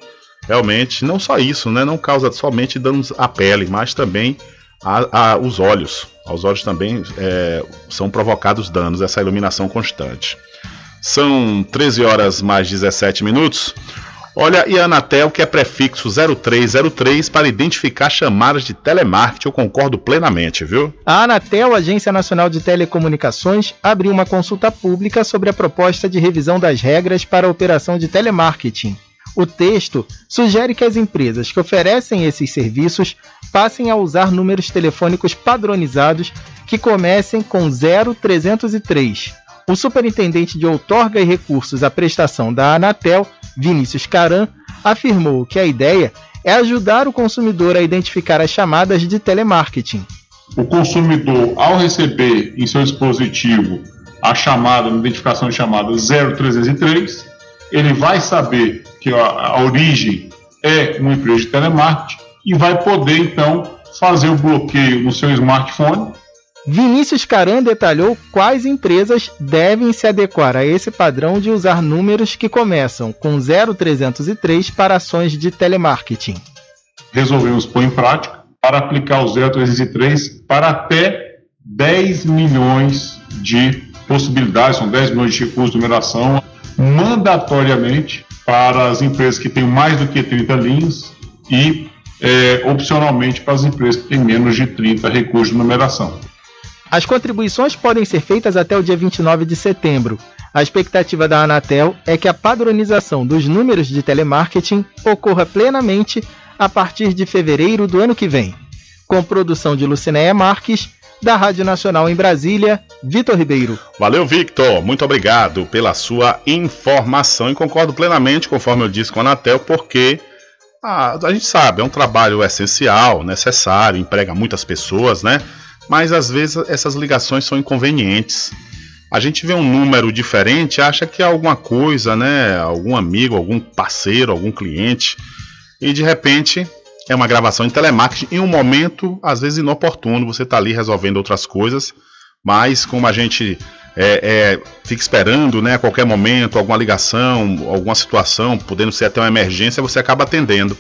realmente, não só isso, né? Não causa somente danos à pele, mas também a, a, os olhos. Aos olhos também é, são provocados danos, essa iluminação constante. São 13 horas mais 17 minutos. Olha, e a Anatel, que é prefixo 0303 para identificar chamadas de telemarketing, eu concordo plenamente, viu? A Anatel, Agência Nacional de Telecomunicações, abriu uma consulta pública sobre a proposta de revisão das regras para a operação de telemarketing. O texto sugere que as empresas que oferecem esses serviços passem a usar números telefônicos padronizados que comecem com 0303. O superintendente de outorga e recursos à prestação da Anatel, Vinícius Caran, afirmou que a ideia é ajudar o consumidor a identificar as chamadas de telemarketing. O consumidor, ao receber em seu dispositivo a chamada, a identificação de chamada 0303, ele vai saber que a, origem é uma empresa de telemarketing e vai poder então fazer o bloqueio no seu smartphone Vinícius Caran detalhou quais empresas devem se adequar a esse padrão de usar números que começam com 0303 para ações de telemarketing. Resolvemos pôr em prática para aplicar o 0303 para até 10 milhões de possibilidades, são 10 milhões de recursos de numeração, mandatoriamente para as empresas que têm mais do que 30 linhas e é, opcionalmente para as empresas que têm menos de 30 recursos de numeração. As contribuições podem ser feitas até o dia 29 de setembro. A expectativa da Anatel é que a padronização dos números de telemarketing ocorra plenamente a partir de fevereiro do ano que vem. Com produção de Lucinéia Marques, da Rádio Nacional em Brasília, Vitor Ribeiro. Valeu, Victor. Muito obrigado pela sua informação e concordo plenamente, conforme eu disse com a Anatel, porque ah, a gente sabe, é um trabalho essencial, necessário, emprega muitas pessoas, né? Mas às vezes essas ligações são inconvenientes. A gente vê um número diferente, acha que é alguma coisa, né? Algum amigo, algum parceiro, algum cliente, e de repente é uma gravação em telemarketing em um momento às vezes inoportuno. Você está ali resolvendo outras coisas, mas como a gente é, é, fica esperando, né? A qualquer momento, alguma ligação, alguma situação, podendo ser até uma emergência, você acaba atendendo.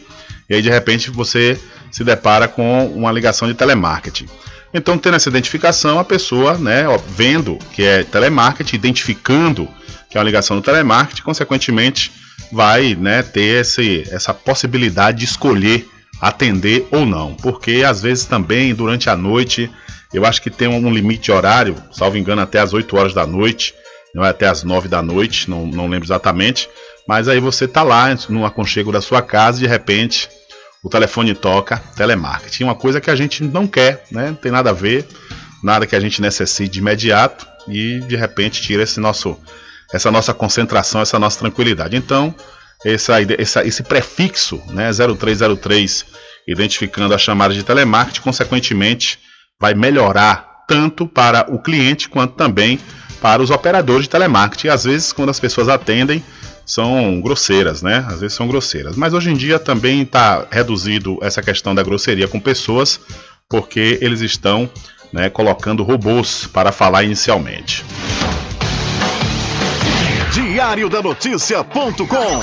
E aí de repente você se depara com uma ligação de telemarketing. Então, tendo essa identificação, a pessoa, né, ó, vendo que é telemarketing, identificando que é uma ligação do telemarketing, consequentemente vai né, ter esse, essa possibilidade de escolher atender ou não, porque às vezes também durante a noite, eu acho que tem um limite horário, salvo engano, até as 8 horas da noite, não é até as 9 da noite, não, não lembro exatamente, mas aí você tá lá no aconchego da sua casa e de repente o telefone toca, telemarketing, uma coisa que a gente não quer, né? Não tem nada a ver, nada que a gente necessite de imediato e de repente tira esse nosso, essa nossa concentração, essa nossa tranquilidade. Então, essa, essa, esse prefixo, né, 0303, identificando a chamada de telemarketing, consequentemente vai melhorar tanto para o cliente quanto também para os operadores de telemarketing. Às vezes, quando as pessoas atendem, são grosseiras, né? Às vezes são grosseiras. Mas hoje em dia também está reduzido essa questão da grosseria com pessoas, porque eles estão né, colocando robôs para falar inicialmente. Diário da Notícia.com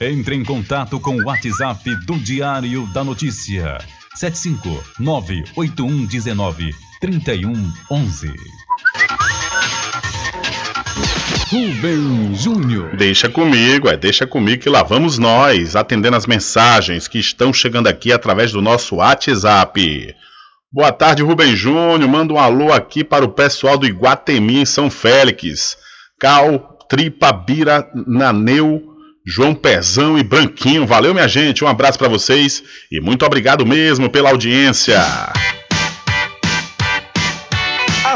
Entre em contato com o WhatsApp do Diário da Notícia. 759-8119-3111. Rubem Júnior. Deixa comigo, é, deixa comigo que lá vamos nós, atendendo as mensagens que estão chegando aqui através do nosso WhatsApp. Boa tarde, Rubem Júnior. Manda um alô aqui para o pessoal do Iguatemi em São Félix. Cal, Tripa, Bira, Naneu, João Pezão e Branquinho. Valeu, minha gente. Um abraço para vocês e muito obrigado mesmo pela audiência.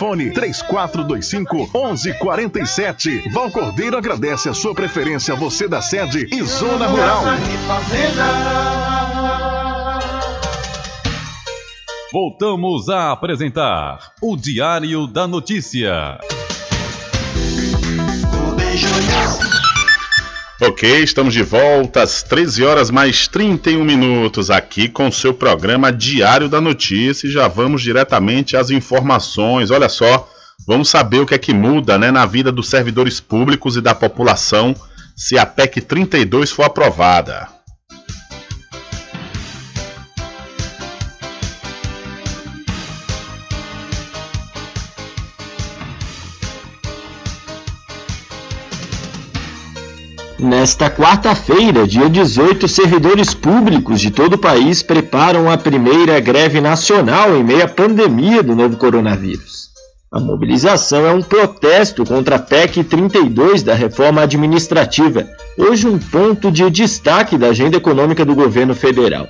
3425 1147. Val Cordeiro agradece a sua preferência, você da sede e Zona Rural. Voltamos a apresentar o Diário da Notícia. Ok, estamos de volta às 13 horas mais 31 minutos aqui com seu programa Diário da Notícia e já vamos diretamente às informações. Olha só, vamos saber o que é que muda né, na vida dos servidores públicos e da população se a PEC 32 for aprovada. Nesta quarta-feira, dia 18, servidores públicos de todo o país preparam a primeira greve nacional em meio à pandemia do novo coronavírus. A mobilização é um protesto contra a PEC 32 da reforma administrativa, hoje um ponto de destaque da agenda econômica do governo federal.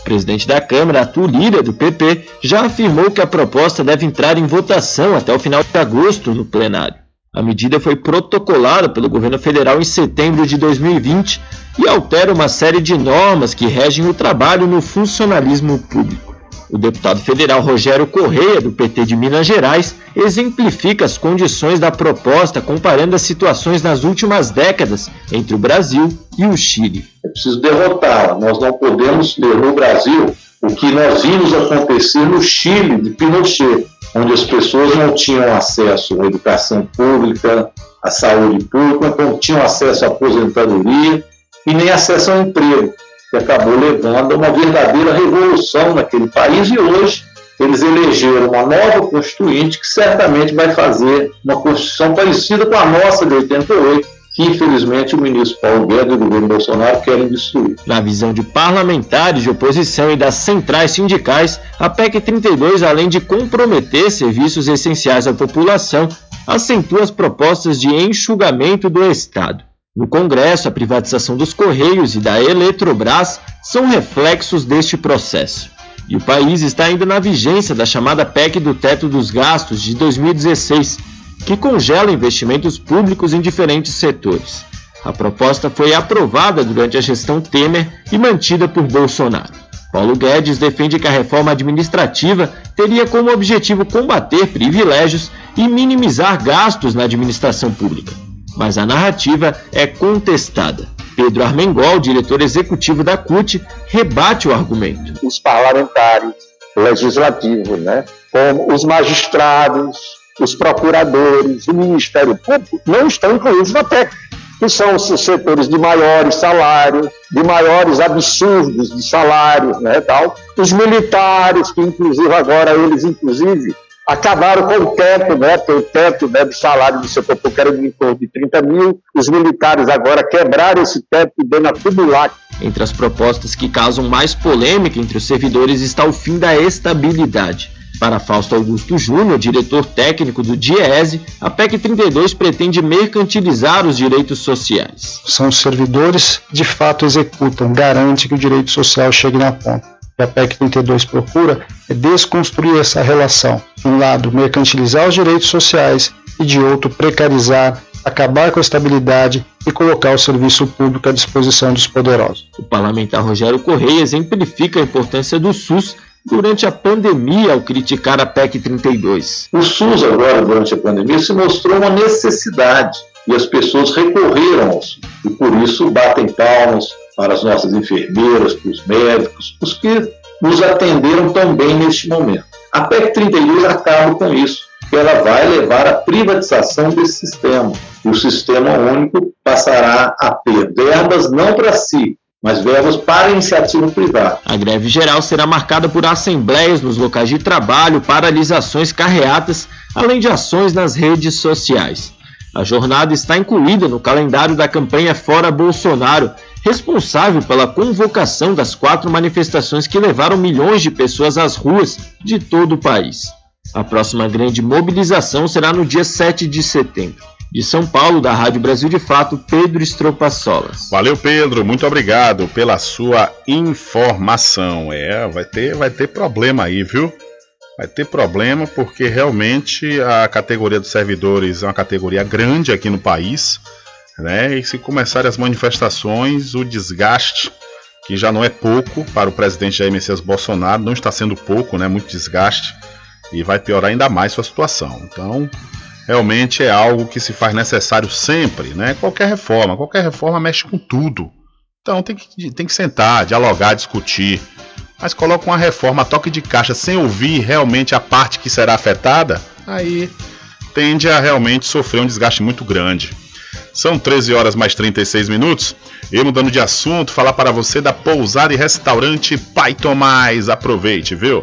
O presidente da Câmara, Arthur Lira, do PP, já afirmou que a proposta deve entrar em votação até o final de agosto no plenário. A medida foi protocolada pelo governo federal em setembro de 2020 e altera uma série de normas que regem o trabalho no funcionalismo público. O deputado federal Rogério Correia, do PT de Minas Gerais, exemplifica as condições da proposta comparando as situações nas últimas décadas entre o Brasil e o Chile. É preciso derrotá-la. Nós não podemos ter no Brasil o que nós vimos acontecer no Chile de Pinochet, onde as pessoas não tinham acesso à educação pública, à saúde pública, não tinham acesso à aposentadoria e nem acesso ao emprego, que acabou levando a uma verdadeira revolução naquele país. E hoje eles elegeram uma nova constituinte que certamente vai fazer uma constituição parecida com a nossa de 88, que infelizmente o ministro Paulo Guedes e o governo Bolsonaro querem destruir. Na visão de parlamentares de oposição e das centrais sindicais, a PEC 32, além de comprometer serviços essenciais à população, acentua as propostas de enxugamento do Estado. No Congresso, a privatização dos Correios e da Eletrobras são reflexos deste processo. E o país está ainda na vigência da chamada PEC do teto dos gastos de 2016, que congela investimentos públicos em diferentes setores. A proposta foi aprovada durante a gestão Temer e mantida por Bolsonaro. Paulo Guedes defende que a reforma administrativa teria como objetivo combater privilégios e minimizar gastos na administração pública. Mas a narrativa é contestada. Pedro Armengol, diretor executivo da CUT, rebate o argumento. Os parlamentares legislativos, né, como os magistrados, os procuradores, o Ministério Público, não estão incluídos na PEC, que são os setores de maiores salários, de maiores absurdos de salários, né, tal. Os militares, que inclusive agora eles, inclusive, acabaram com o teto, né, porque o teto né, do salário do setor público era de torno de 30 mil, os militares agora quebraram esse teto e dando acumular Entre as propostas que causam mais polêmica entre os servidores está o fim da estabilidade. Para Fausto Augusto Júnior, diretor técnico do DIEESE, a PEC 32 pretende mercantilizar os direitos sociais. São os servidores de fato executam, garante que o direito social chegue na ponta. E a PEC 32 procura é desconstruir essa relação. De um lado, mercantilizar os direitos sociais e de outro, precarizar, acabar com a estabilidade e colocar o serviço público à disposição dos poderosos. O parlamentar Rogério Correia exemplifica a importância do SUS durante a pandemia ao criticar a PEC 32. O SUS agora, durante a pandemia, se mostrou uma necessidade e as pessoas recorreram ao SUS. E por isso batem palmas para as nossas enfermeiras, para os médicos, os que nos atenderam tão bem neste momento. A PEC 32 acaba com isso, ela vai levar à privatização desse sistema. E o sistema único passará a ter verbas não para si, mas verbas para iniciativa privada. A greve geral será marcada por assembleias nos locais de trabalho, paralisações, carreatas, além de ações nas redes sociais. A jornada está incluída no calendário da campanha Fora Bolsonaro, responsável pela convocação das quatro manifestações que levaram milhões de pessoas às ruas de todo o país. A próxima grande mobilização será no dia 7 de setembro. De São Paulo, da Rádio Brasil de Fato, Pedro Estropaçolas. Valeu, Pedro. Muito obrigado pela sua informação. É, vai ter, vai ter problema aí, viu? Vai ter problema porque realmente a categoria dos servidores é uma categoria grande aqui no país, né? E se começarem as manifestações, o desgaste, que já não é pouco para o presidente Jair Messias Bolsonaro, não está sendo pouco, né? Muito desgaste e vai piorar ainda mais sua situação. Então, realmente é algo que se faz necessário sempre, né? Qualquer reforma, qualquer reforma mexe com tudo. Então tem que, tem que sentar, dialogar, discutir. Mas coloca uma reforma a toque de caixa sem ouvir realmente a parte que será afetada, aí tende a realmente sofrer um desgaste muito grande. São 13 horas mais 36 minutos. E mudando de assunto, falar para você da pousada e restaurante Pai Tomás. Aproveite, viu?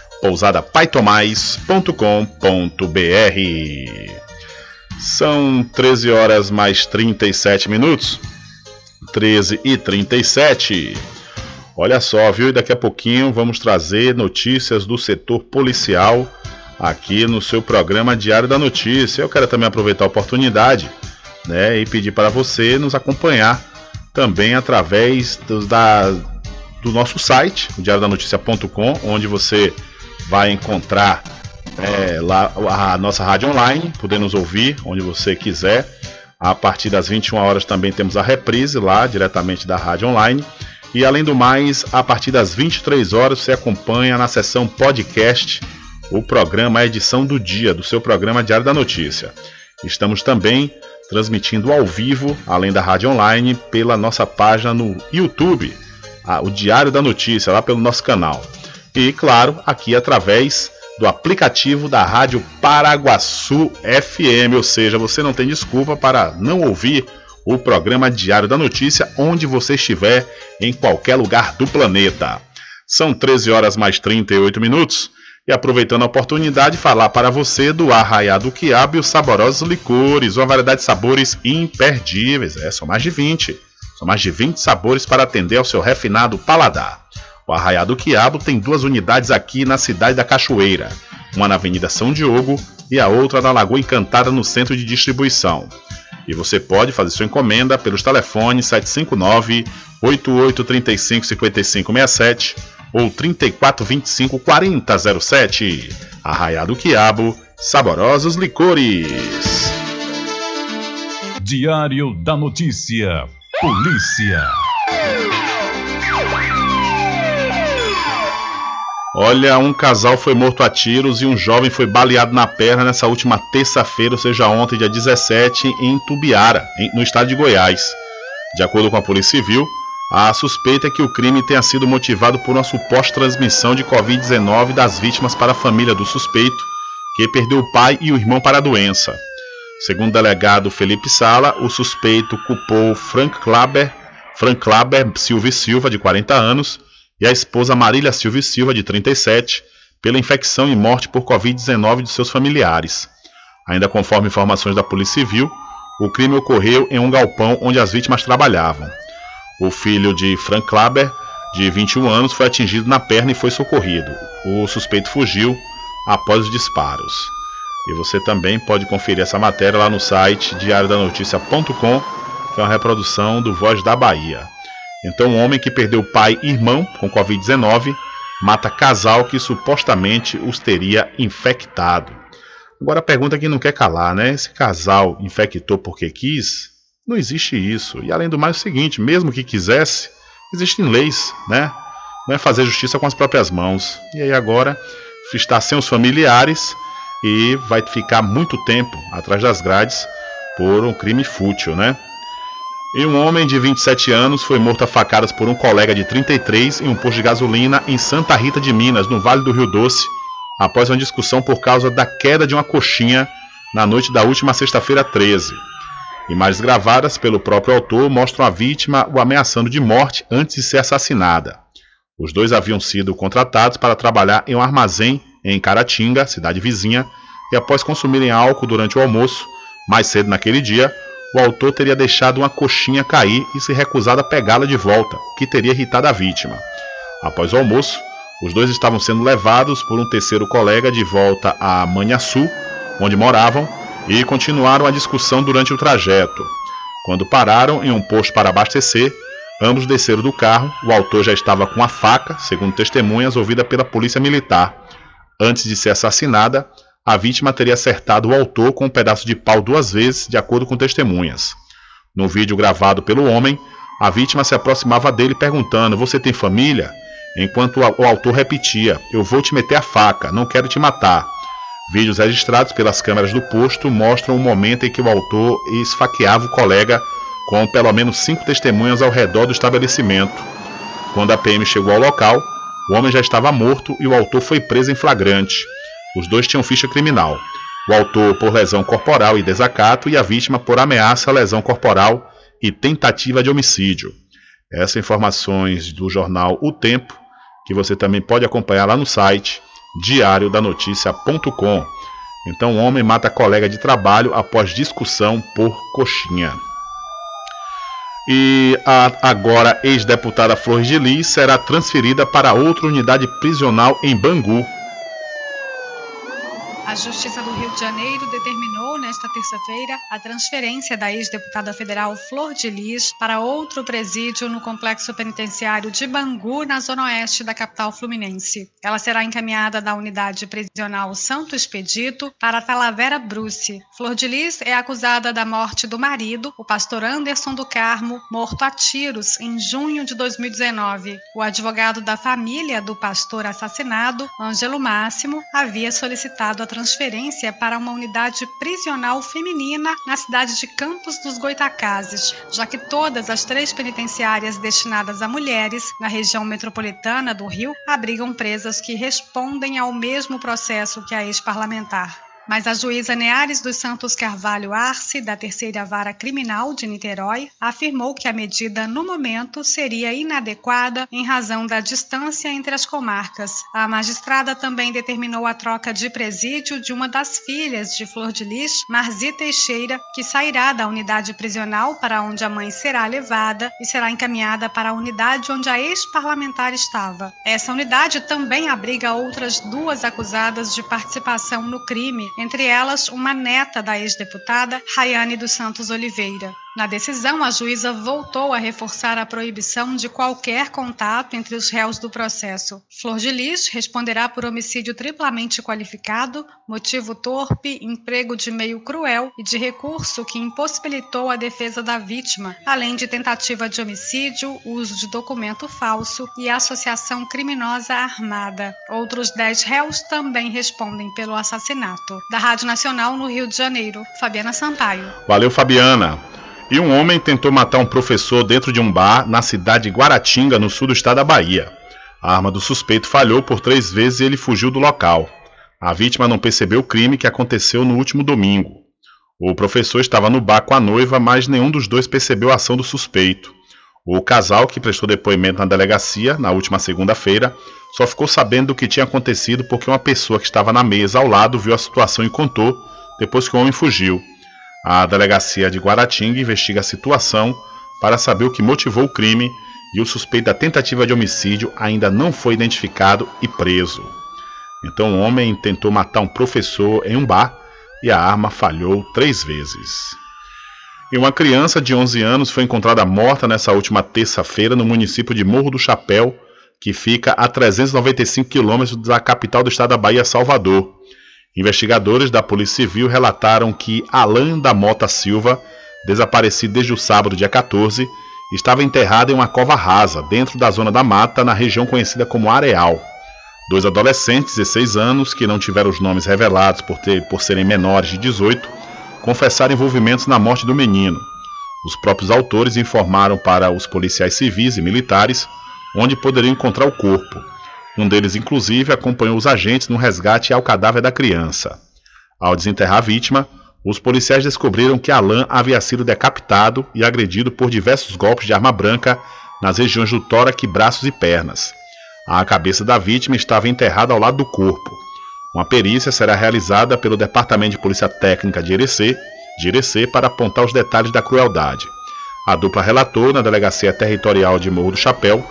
pousadapaitomais.com.br. São 13 horas mais 37 minutos. 13 e 37. Olha só, viu? E daqui a pouquinho vamos trazer notícias do setor policial aqui no seu programa Diário da Notícia. Eu quero também aproveitar a oportunidade né, e pedir para você nos acompanhar também através dos, da, do nosso site, diariodanoticia.com, onde você vai encontrar é, lá a nossa rádio online, podendo nos ouvir onde você quiser. A partir das 21 horas também temos a reprise lá, diretamente da rádio online. E além do mais, a partir das 23 horas você acompanha na seção podcast o programa, a edição do dia do seu programa Diário da Notícia. Estamos também transmitindo ao vivo, além da rádio online, pela nossa página no YouTube, o Diário da Notícia, lá pelo nosso canal. E, claro, aqui através do aplicativo da Rádio Paraguaçu FM, ou seja, você não tem desculpa para não ouvir o programa Diário da Notícia onde você estiver, em qualquer lugar do planeta. São 13 horas mais 38 minutos. E aproveitando a oportunidade, falar para você do Arraiado Quiabo e os saborosos licores, uma variedade de sabores imperdíveis. É, são mais de 20. São mais de 20 sabores para atender ao seu refinado paladar. O Arraiá do Quiabo tem duas unidades aqui na cidade da Cachoeira, uma na Avenida São Diogo e a outra na Lagoa Encantada no centro de distribuição. E você pode fazer sua encomenda pelos telefones 759 8835 5567 ou 3425 4007. Arraiá do Quiabo, saborosos licores. Diário da Notícia. Polícia. Olha, um casal foi morto a tiros e um jovem foi baleado na perna nessa última terça-feira, ou seja, ontem, dia 17, em Tubiara, no estado de Goiás. De acordo com a Polícia Civil, A suspeita é que o crime tenha sido motivado por uma suposta transmissão de Covid-19 das vítimas para a família do suspeito, que perdeu o pai e o irmão para a doença. Segundo o delegado Felipe Sala, o suspeito culpou Frank Klaber, Frank Klaber Silva e Silva, de 40 anos, e a esposa Marília Silva e Silva, de 37, pela infecção e morte por Covid-19 de seus familiares. Ainda conforme informações da Polícia Civil, o crime ocorreu em um galpão onde as vítimas trabalhavam. O filho de Frank Klaber, de 21 anos, foi atingido na perna e foi socorrido. O suspeito fugiu após os disparos. E você também pode conferir essa matéria lá no site diariodanoticia.com, que é uma reprodução do Voz da Bahia. Então, um homem que perdeu pai e irmão com Covid-19 mata casal que supostamente os teria infectado. Agora a pergunta que não quer calar, né? Esse casal infectou porque quis? Não existe isso. E além do mais, é o seguinte: mesmo que quisesse, existem leis, né? Não é fazer justiça com as próprias mãos. E aí agora está sem os familiares e vai ficar muito tempo atrás das grades por um crime fútil, né? E um homem de 27 anos foi morto a facadas por um colega de 33 em um posto de gasolina em Santa Rita de Minas, no Vale do Rio Doce, após uma discussão por causa da queda de uma coxinha na noite da última sexta-feira 13. Imagens gravadas pelo próprio autor mostram a vítima o ameaçando de morte antes de ser assassinada. Os dois haviam sido contratados para trabalhar em um armazém em Caratinga, cidade vizinha, e após consumirem álcool durante o almoço, mais cedo naquele dia, o autor teria deixado uma coxinha cair e se recusado a pegá-la de volta, o que teria irritado a vítima. Após o almoço, os dois estavam sendo levados por um terceiro colega de volta a Manhaçu, onde moravam, e continuaram a discussão durante o trajeto. Quando pararam em um posto para abastecer, ambos desceram do carro. O autor já estava com a faca, segundo testemunhas ouvida pela polícia militar. Antes de ser assassinada, a vítima teria acertado o autor com um pedaço de pau duas vezes, de acordo com testemunhas. No vídeo gravado pelo homem, a vítima se aproximava dele perguntando: Você tem família? Enquanto o autor repetia: Eu vou te meter a faca, não quero te matar. Vídeos registrados pelas câmeras do posto mostram o momento em que o autor esfaqueava o colega com pelo menos cinco testemunhas ao redor do estabelecimento. Quando a PM chegou ao local, o homem já estava morto e o autor foi preso em flagrante. Os dois tinham ficha criminal. O autor por lesão corporal e desacato e a vítima por ameaça, lesão corporal e tentativa de homicídio. Essas informações do jornal O Tempo, que você também pode acompanhar lá no site diariodanoticia.com. Então, o homem mata colega de trabalho após discussão por coxinha. E a agora ex-deputada Flor de Lis será transferida para outra unidade prisional em Bangu, a Justiça do Rio de Janeiro determinou nesta terça-feira a transferência da ex-deputada federal Flor de Lis para outro presídio no complexo penitenciário de Bangu, na zona oeste da capital fluminense. Ela será encaminhada da unidade prisional Santo Expedito para Talavera Bruce. Flor de Lis é acusada da morte do marido, o pastor Anderson do Carmo, morto a tiros em junho de 2019. O advogado da família do pastor assassinado, Ângelo Máximo, havia solicitado a transferência transferência para uma unidade prisional feminina na cidade de Campos dos Goitacazes, já que todas as três penitenciárias destinadas a mulheres na região metropolitana do Rio abrigam presas que respondem ao mesmo processo que a ex-parlamentar. Mas a juíza Neares dos Santos Carvalho Arce, da Terceira Vara Criminal de Niterói, afirmou que a medida, no momento, seria inadequada em razão da distância entre as comarcas. A magistrada também determinou a troca de presídio de uma das filhas de Flor de Lis, Marzi Teixeira, que sairá da unidade prisional para onde a mãe será levada e será encaminhada para a unidade onde a ex-parlamentar estava. Essa unidade também abriga outras duas acusadas de participação no crime entre elas uma neta da ex-deputada Rayane dos Santos Oliveira. Na decisão, a juíza voltou a reforçar a proibição de qualquer contato entre os réus do processo. Flor de Lis responderá por homicídio triplamente qualificado, motivo torpe, emprego de meio cruel e de recurso que impossibilitou a defesa da vítima, além de tentativa de homicídio, uso de documento falso e associação criminosa armada. Outros dez réus também respondem pelo assassinato. Da Rádio Nacional no Rio de Janeiro, Fabiana Sampaio. Valeu, Fabiana. E um homem tentou matar um professor dentro de um bar na cidade de Guaratinga, no sul do estado da Bahia. A arma do suspeito falhou por três vezes e ele fugiu do local. A vítima não percebeu o crime que aconteceu no último domingo. O professor estava no bar com a noiva, mas nenhum dos dois percebeu a ação do suspeito. O casal, que prestou depoimento na delegacia na última segunda-feira, só ficou sabendo do que tinha acontecido porque uma pessoa que estava na mesa ao lado viu a situação e contou, depois que o homem fugiu. A delegacia de Guaratinga investiga a situação para saber o que motivou o crime e o suspeito da tentativa de homicídio ainda não foi identificado e preso. Então o homem tentou matar um professor em um bar e a arma falhou três vezes. E uma criança de 11 anos foi encontrada morta nessa última terça-feira no município de Morro do Chapéu, que fica a 395 quilômetros da capital do estado da Bahia, Salvador. Investigadores da Polícia Civil relataram que Alain da Mota Silva, desaparecido desde o sábado, dia 14, estava enterrado em uma cova rasa, dentro da zona da mata, na região conhecida como Areal. Dois adolescentes, 16 anos, que não tiveram os nomes revelados por, ter, por serem menores de 18, confessaram envolvimentos na morte do menino. Os próprios autores informaram para os policiais civis e militares onde poderiam encontrar o corpo. Um deles, inclusive, acompanhou os agentes no resgate ao cadáver da criança. Ao desenterrar a vítima, os policiais descobriram que Alain havia sido decapitado e agredido por diversos golpes de arma branca nas regiões do tórax, braços e pernas. A cabeça da vítima estava enterrada ao lado do corpo. Uma perícia será realizada pelo Departamento de Polícia Técnica de Irecê, de para apontar os detalhes da crueldade. A dupla relatou na Delegacia Territorial de Morro do Chapéu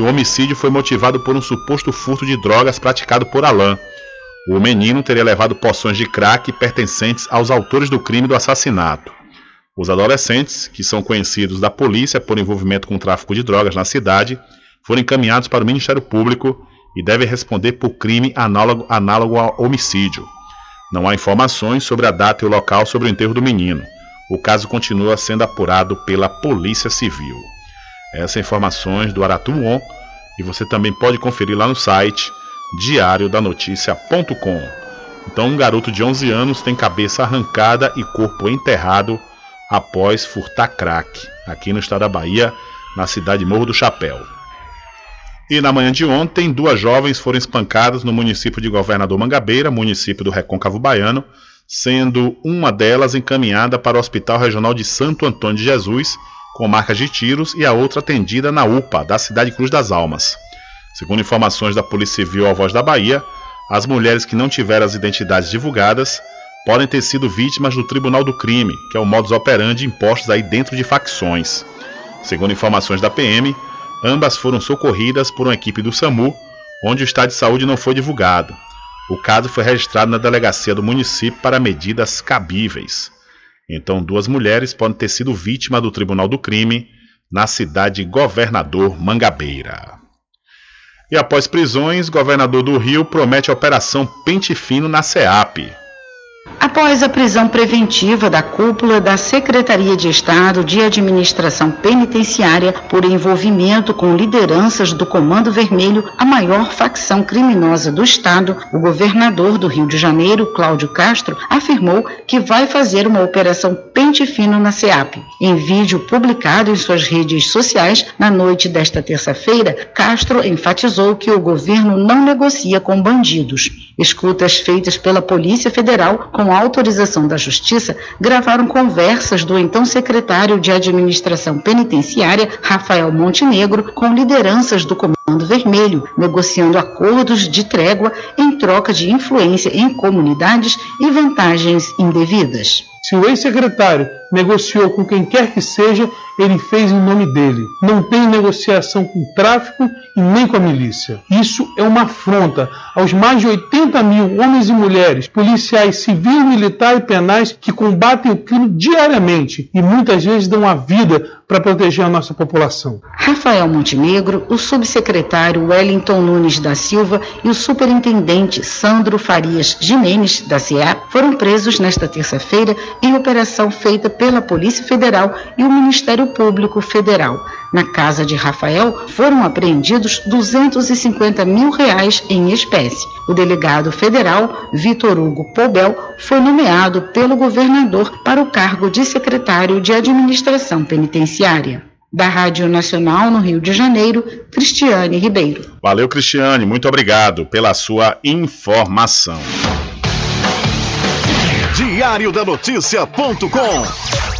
que o homicídio foi motivado por um suposto furto de drogas praticado por Alain. O menino teria levado poções de crack pertencentes aos autores do crime do assassinato. Os adolescentes, que são conhecidos da polícia por envolvimento com o tráfico de drogas na cidade, foram encaminhados para o Ministério Público e devem responder por crime análogo, análogo ao homicídio. Não há informações sobre a data e o local sobre o enterro do menino. O caso continua sendo apurado pela Polícia Civil. Essas informações do Aratuon e você também pode conferir lá no site diariodanoticia.com. Então, um garoto de 11 anos tem cabeça arrancada e corpo enterrado após furtar crack, aqui no estado da Bahia, na cidade de Morro do Chapéu. E na manhã de ontem, duas jovens foram espancadas no município de Governador Mangabeira, município do Recôncavo Baiano, sendo uma delas encaminhada para o Hospital Regional de Santo Antônio de Jesus com marcas de tiros e a outra atendida na UPA da cidade Cruz das Almas. Segundo informações da Polícia Civil à Voz da Bahia, as mulheres que não tiveram as identidades divulgadas podem ter sido vítimas do Tribunal do Crime, que é o modus operandi impostos aí dentro de facções. Segundo informações da PM, ambas foram socorridas por uma equipe do SAMU, onde o estado de saúde não foi divulgado. O caso foi registrado na delegacia do município para medidas cabíveis. Então, duas mulheres podem ter sido vítimas do Tribunal do Crime na cidade Governador Mangabeira. E após prisões, governador do Rio promete a operação Pente Fino na SEAP. Após a prisão preventiva da cúpula da Secretaria de Estado de Administração Penitenciária por envolvimento com lideranças do Comando Vermelho, a maior facção criminosa do Estado, o governador do Rio de Janeiro, Cláudio Castro, afirmou que vai fazer uma operação pente fino na SEAP. Em vídeo publicado em suas redes sociais na noite desta terça-feira, Castro enfatizou que o governo não negocia com bandidos. Escutas feitas pela Polícia Federal com autorização da Justiça, gravaram conversas do então secretário de Administração Penitenciária, Rafael Montenegro, com lideranças do Comando Vermelho, negociando acordos de trégua em troca de influência em comunidades e vantagens indevidas. Se o ex-secretário negociou com quem quer que seja, ele fez em nome dele. Não tem negociação com o tráfico e nem com a milícia. Isso é uma afronta aos mais de 80 mil homens e mulheres, policiais civil, militar e penais que combatem o crime diariamente e muitas vezes dão a vida para proteger a nossa população. Rafael Montenegro, o subsecretário Wellington Nunes da Silva e o superintendente Sandro Farias Jimenez da CEAP foram presos nesta terça-feira em operação feita pela Polícia Federal e o Ministério Público Federal. Na casa de Rafael foram apreendidos 250 mil reais em espécie. O delegado federal, Vitor Hugo Pobel, foi nomeado pelo governador para o cargo de secretário de Administração Penitenciária. Da Rádio Nacional no Rio de Janeiro, Cristiane Ribeiro. Valeu, Cristiane. Muito obrigado pela sua informação. Diário da Notícia.com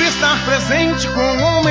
Sempre estar presente com o homem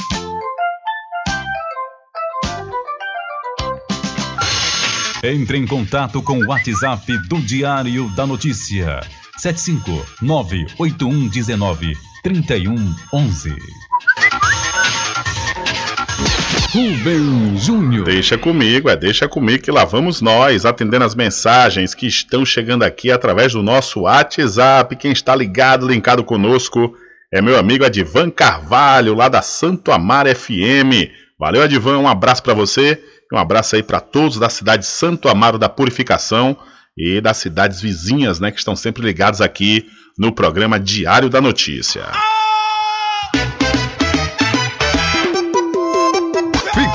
Entre em contato com o WhatsApp do Diário da Notícia. 759-8119-3111. Rubem Júnior. Deixa comigo, é, deixa comigo que lá vamos nós, atendendo as mensagens que estão chegando aqui através do nosso WhatsApp. Quem está ligado, linkado conosco, é meu amigo Adivan Carvalho, lá da Santo Amaro FM. Valeu, Adivan, um abraço para você. Um abraço aí para todos da cidade de Santo Amaro da Purificação e das cidades vizinhas, né, que estão sempre ligados aqui no programa Diário da Notícia.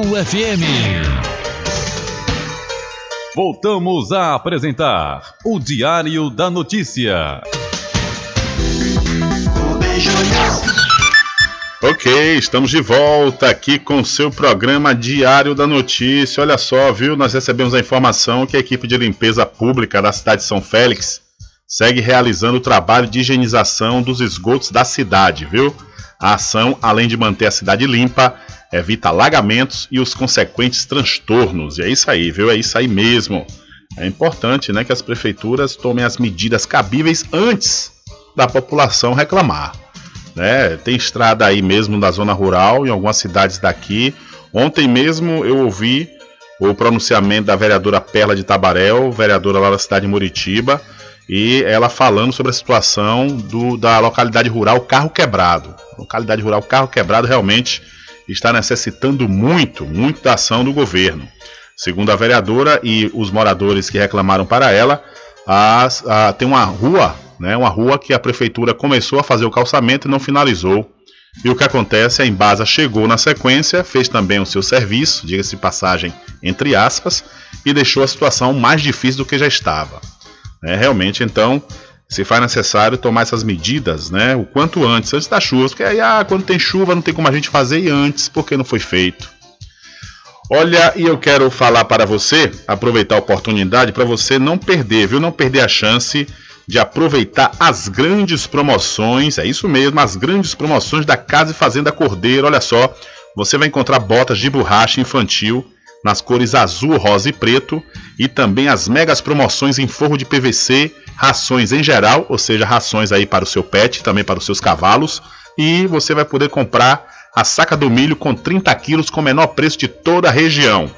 FM. Voltamos a apresentar o Diário da Notícia. Ok, estamos de volta aqui com seu programa Diário da Notícia. Olha só, viu? Nós recebemos a informação que a equipe de limpeza pública da cidade de São Félix segue realizando o trabalho de higienização dos esgotos da cidade, viu? A ação, além de manter a cidade limpa, evita alagamentos e os consequentes transtornos. E é isso aí, viu? É isso aí mesmo. É importante, né, que as prefeituras tomem as medidas cabíveis antes da população reclamar. Né? Tem estrada aí mesmo na zona rural, em algumas cidades daqui. Ontem mesmo eu ouvi o pronunciamento da vereadora Perla de Tabaréu, vereadora lá da cidade de Muritiba, e ela falando sobre a situação do, da localidade rural Carro Quebrado. Localidade rural Carro Quebrado realmente está necessitando muito, muito da ação do governo. Segundo a vereadora e os moradores que reclamaram para ela, a, a, tem uma rua né, uma rua que a prefeitura começou a fazer o calçamento e não finalizou. E o que acontece? A Embasa chegou na sequência, fez também o seu serviço, diga-se passagem, entre aspas, e deixou a situação mais difícil do que já estava. É, realmente, então, se faz necessário tomar essas medidas, né, o quanto antes, antes das chuvas, porque aí, ah, quando tem chuva não tem como a gente fazer e antes, porque não foi feito. Olha, e eu quero falar para você, aproveitar a oportunidade para você não perder, viu? Não perder a chance de aproveitar as grandes promoções, é isso mesmo, as grandes promoções da Casa e Fazenda Cordeiro. Olha só, você vai encontrar botas de borracha infantil nas cores azul, rosa e preto e também as megas promoções em forro de PVC, rações em geral, ou seja, rações aí para o seu pet, também para os seus cavalos, e você vai poder comprar a saca do milho com 30 quilos com o menor preço de toda a região.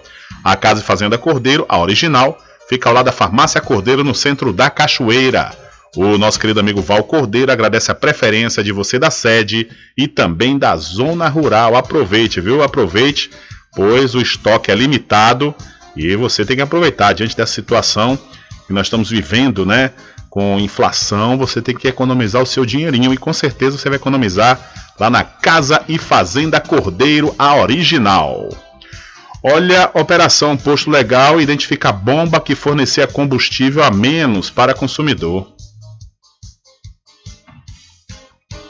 A Casa e Fazenda Cordeiro, a original, fica ao lado da Farmácia Cordeiro, no centro da Cachoeira. O nosso querido amigo Val Cordeiro agradece a preferência de você da sede e também da zona rural. Aproveite, viu? Aproveite, pois o estoque é limitado e você tem que aproveitar diante dessa situação que nós estamos vivendo, né? Com inflação, você tem que economizar o seu dinheirinho e com certeza você vai economizar lá na Casa e Fazenda Cordeiro, a original. Olha, Operação Posto Legal identifica bomba que fornecia combustível a menos para consumidor.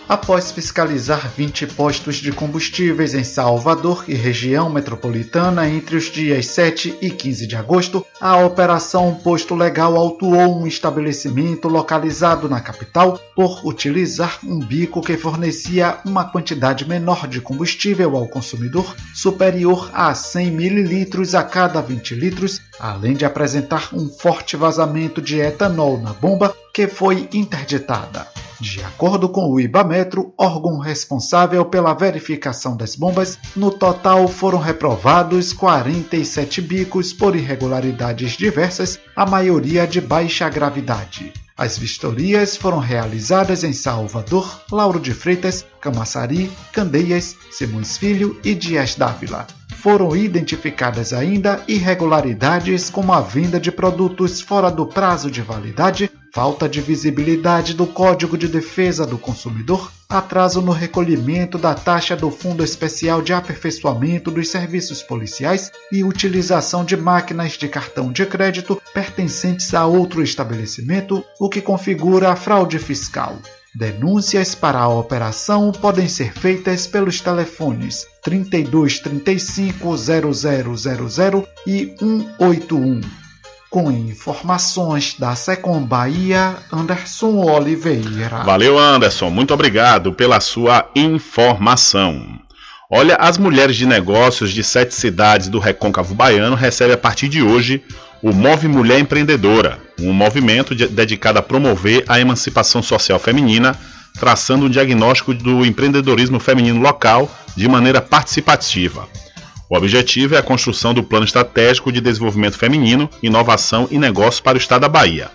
Após fiscalizar 20 postos de combustíveis em Salvador e região metropolitana entre os dias 7 e 15 de agosto, a Operação Posto Legal autuou um estabelecimento localizado na capital por utilizar um bico que fornecia uma quantidade menor de combustível ao consumidor, superior a 100 mililitros a cada 20 litros, além de apresentar um forte vazamento de etanol na bomba que foi interditada. De acordo com o Ibametro, órgão responsável pela verificação das bombas, no total foram reprovados 47 bicos por irregularidades diversas, a maioria de baixa gravidade. As vistorias foram realizadas em Salvador, Lauro de Freitas, Camaçari, Candeias, Simões Filho e Dias Dávila. Foram identificadas ainda irregularidades como a venda de produtos fora do prazo de validade, falta de visibilidade do Código de Defesa do Consumidor, atraso no recolhimento da taxa do Fundo Especial de Aperfeiçoamento dos Serviços Policiais e utilização de máquinas de cartão de crédito pertencentes a outro estabelecimento, o que configura a fraude fiscal. Denúncias para a operação podem ser feitas pelos telefones 32 35 0000 e 181. Com informações da Secom Bahia, Anderson Oliveira. Valeu, Anderson. Muito obrigado pela sua informação. Olha, as mulheres de negócios de sete cidades do Recôncavo Baiano recebem a partir de hoje o Move Mulher Empreendedora, um movimento de, dedicado a promover a emancipação social feminina, traçando um diagnóstico do empreendedorismo feminino local de maneira participativa. O objetivo é a construção do Plano Estratégico de Desenvolvimento Feminino, Inovação e Negócios para o Estado da Bahia.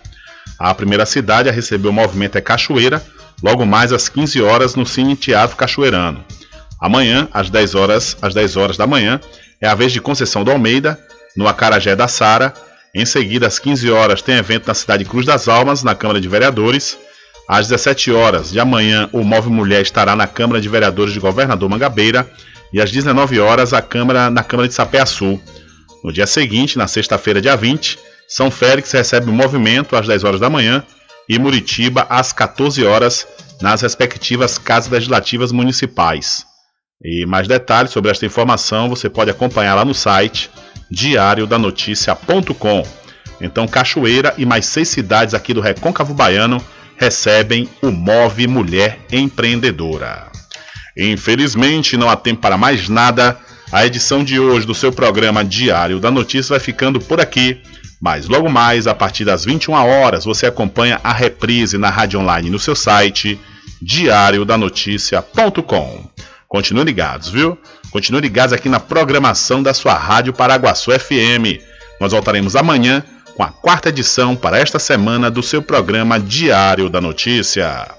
A primeira cidade a receber o movimento é Cachoeira, logo mais às 15 horas no Cine Teatro Cachoeirano. Amanhã, às 10 horas, às 10 horas da manhã, é a vez de Conceição do Almeida, no Acarajé da Sara, em seguida, às 15 horas, tem evento na cidade Cruz das Almas, na Câmara de Vereadores. Às 17 horas de amanhã, o Move Mulher estará na Câmara de Vereadores de Governador Mangabeira. E às 19 horas, a Câmara na Câmara de Sapé Sul. No dia seguinte, na sexta-feira, dia 20, São Félix recebe o movimento às 10 horas da manhã e Muritiba às 14 horas nas respectivas casas legislativas municipais. E mais detalhes sobre esta informação você pode acompanhar lá no site diariodanoticia.com. Então, Cachoeira e mais seis cidades aqui do Recôncavo Baiano recebem o Move Mulher Empreendedora. Infelizmente, não há tempo para mais nada. A edição de hoje do seu programa Diário da Notícia vai ficando por aqui. Mas logo mais, a partir das 21 horas, você acompanha a reprise na rádio online no seu site diariodanoticia.com. Continue ligados, viu? Continue ligados aqui na programação da sua Rádio Paraguaçu FM. Nós voltaremos amanhã com a quarta edição para esta semana do seu programa Diário da Notícia.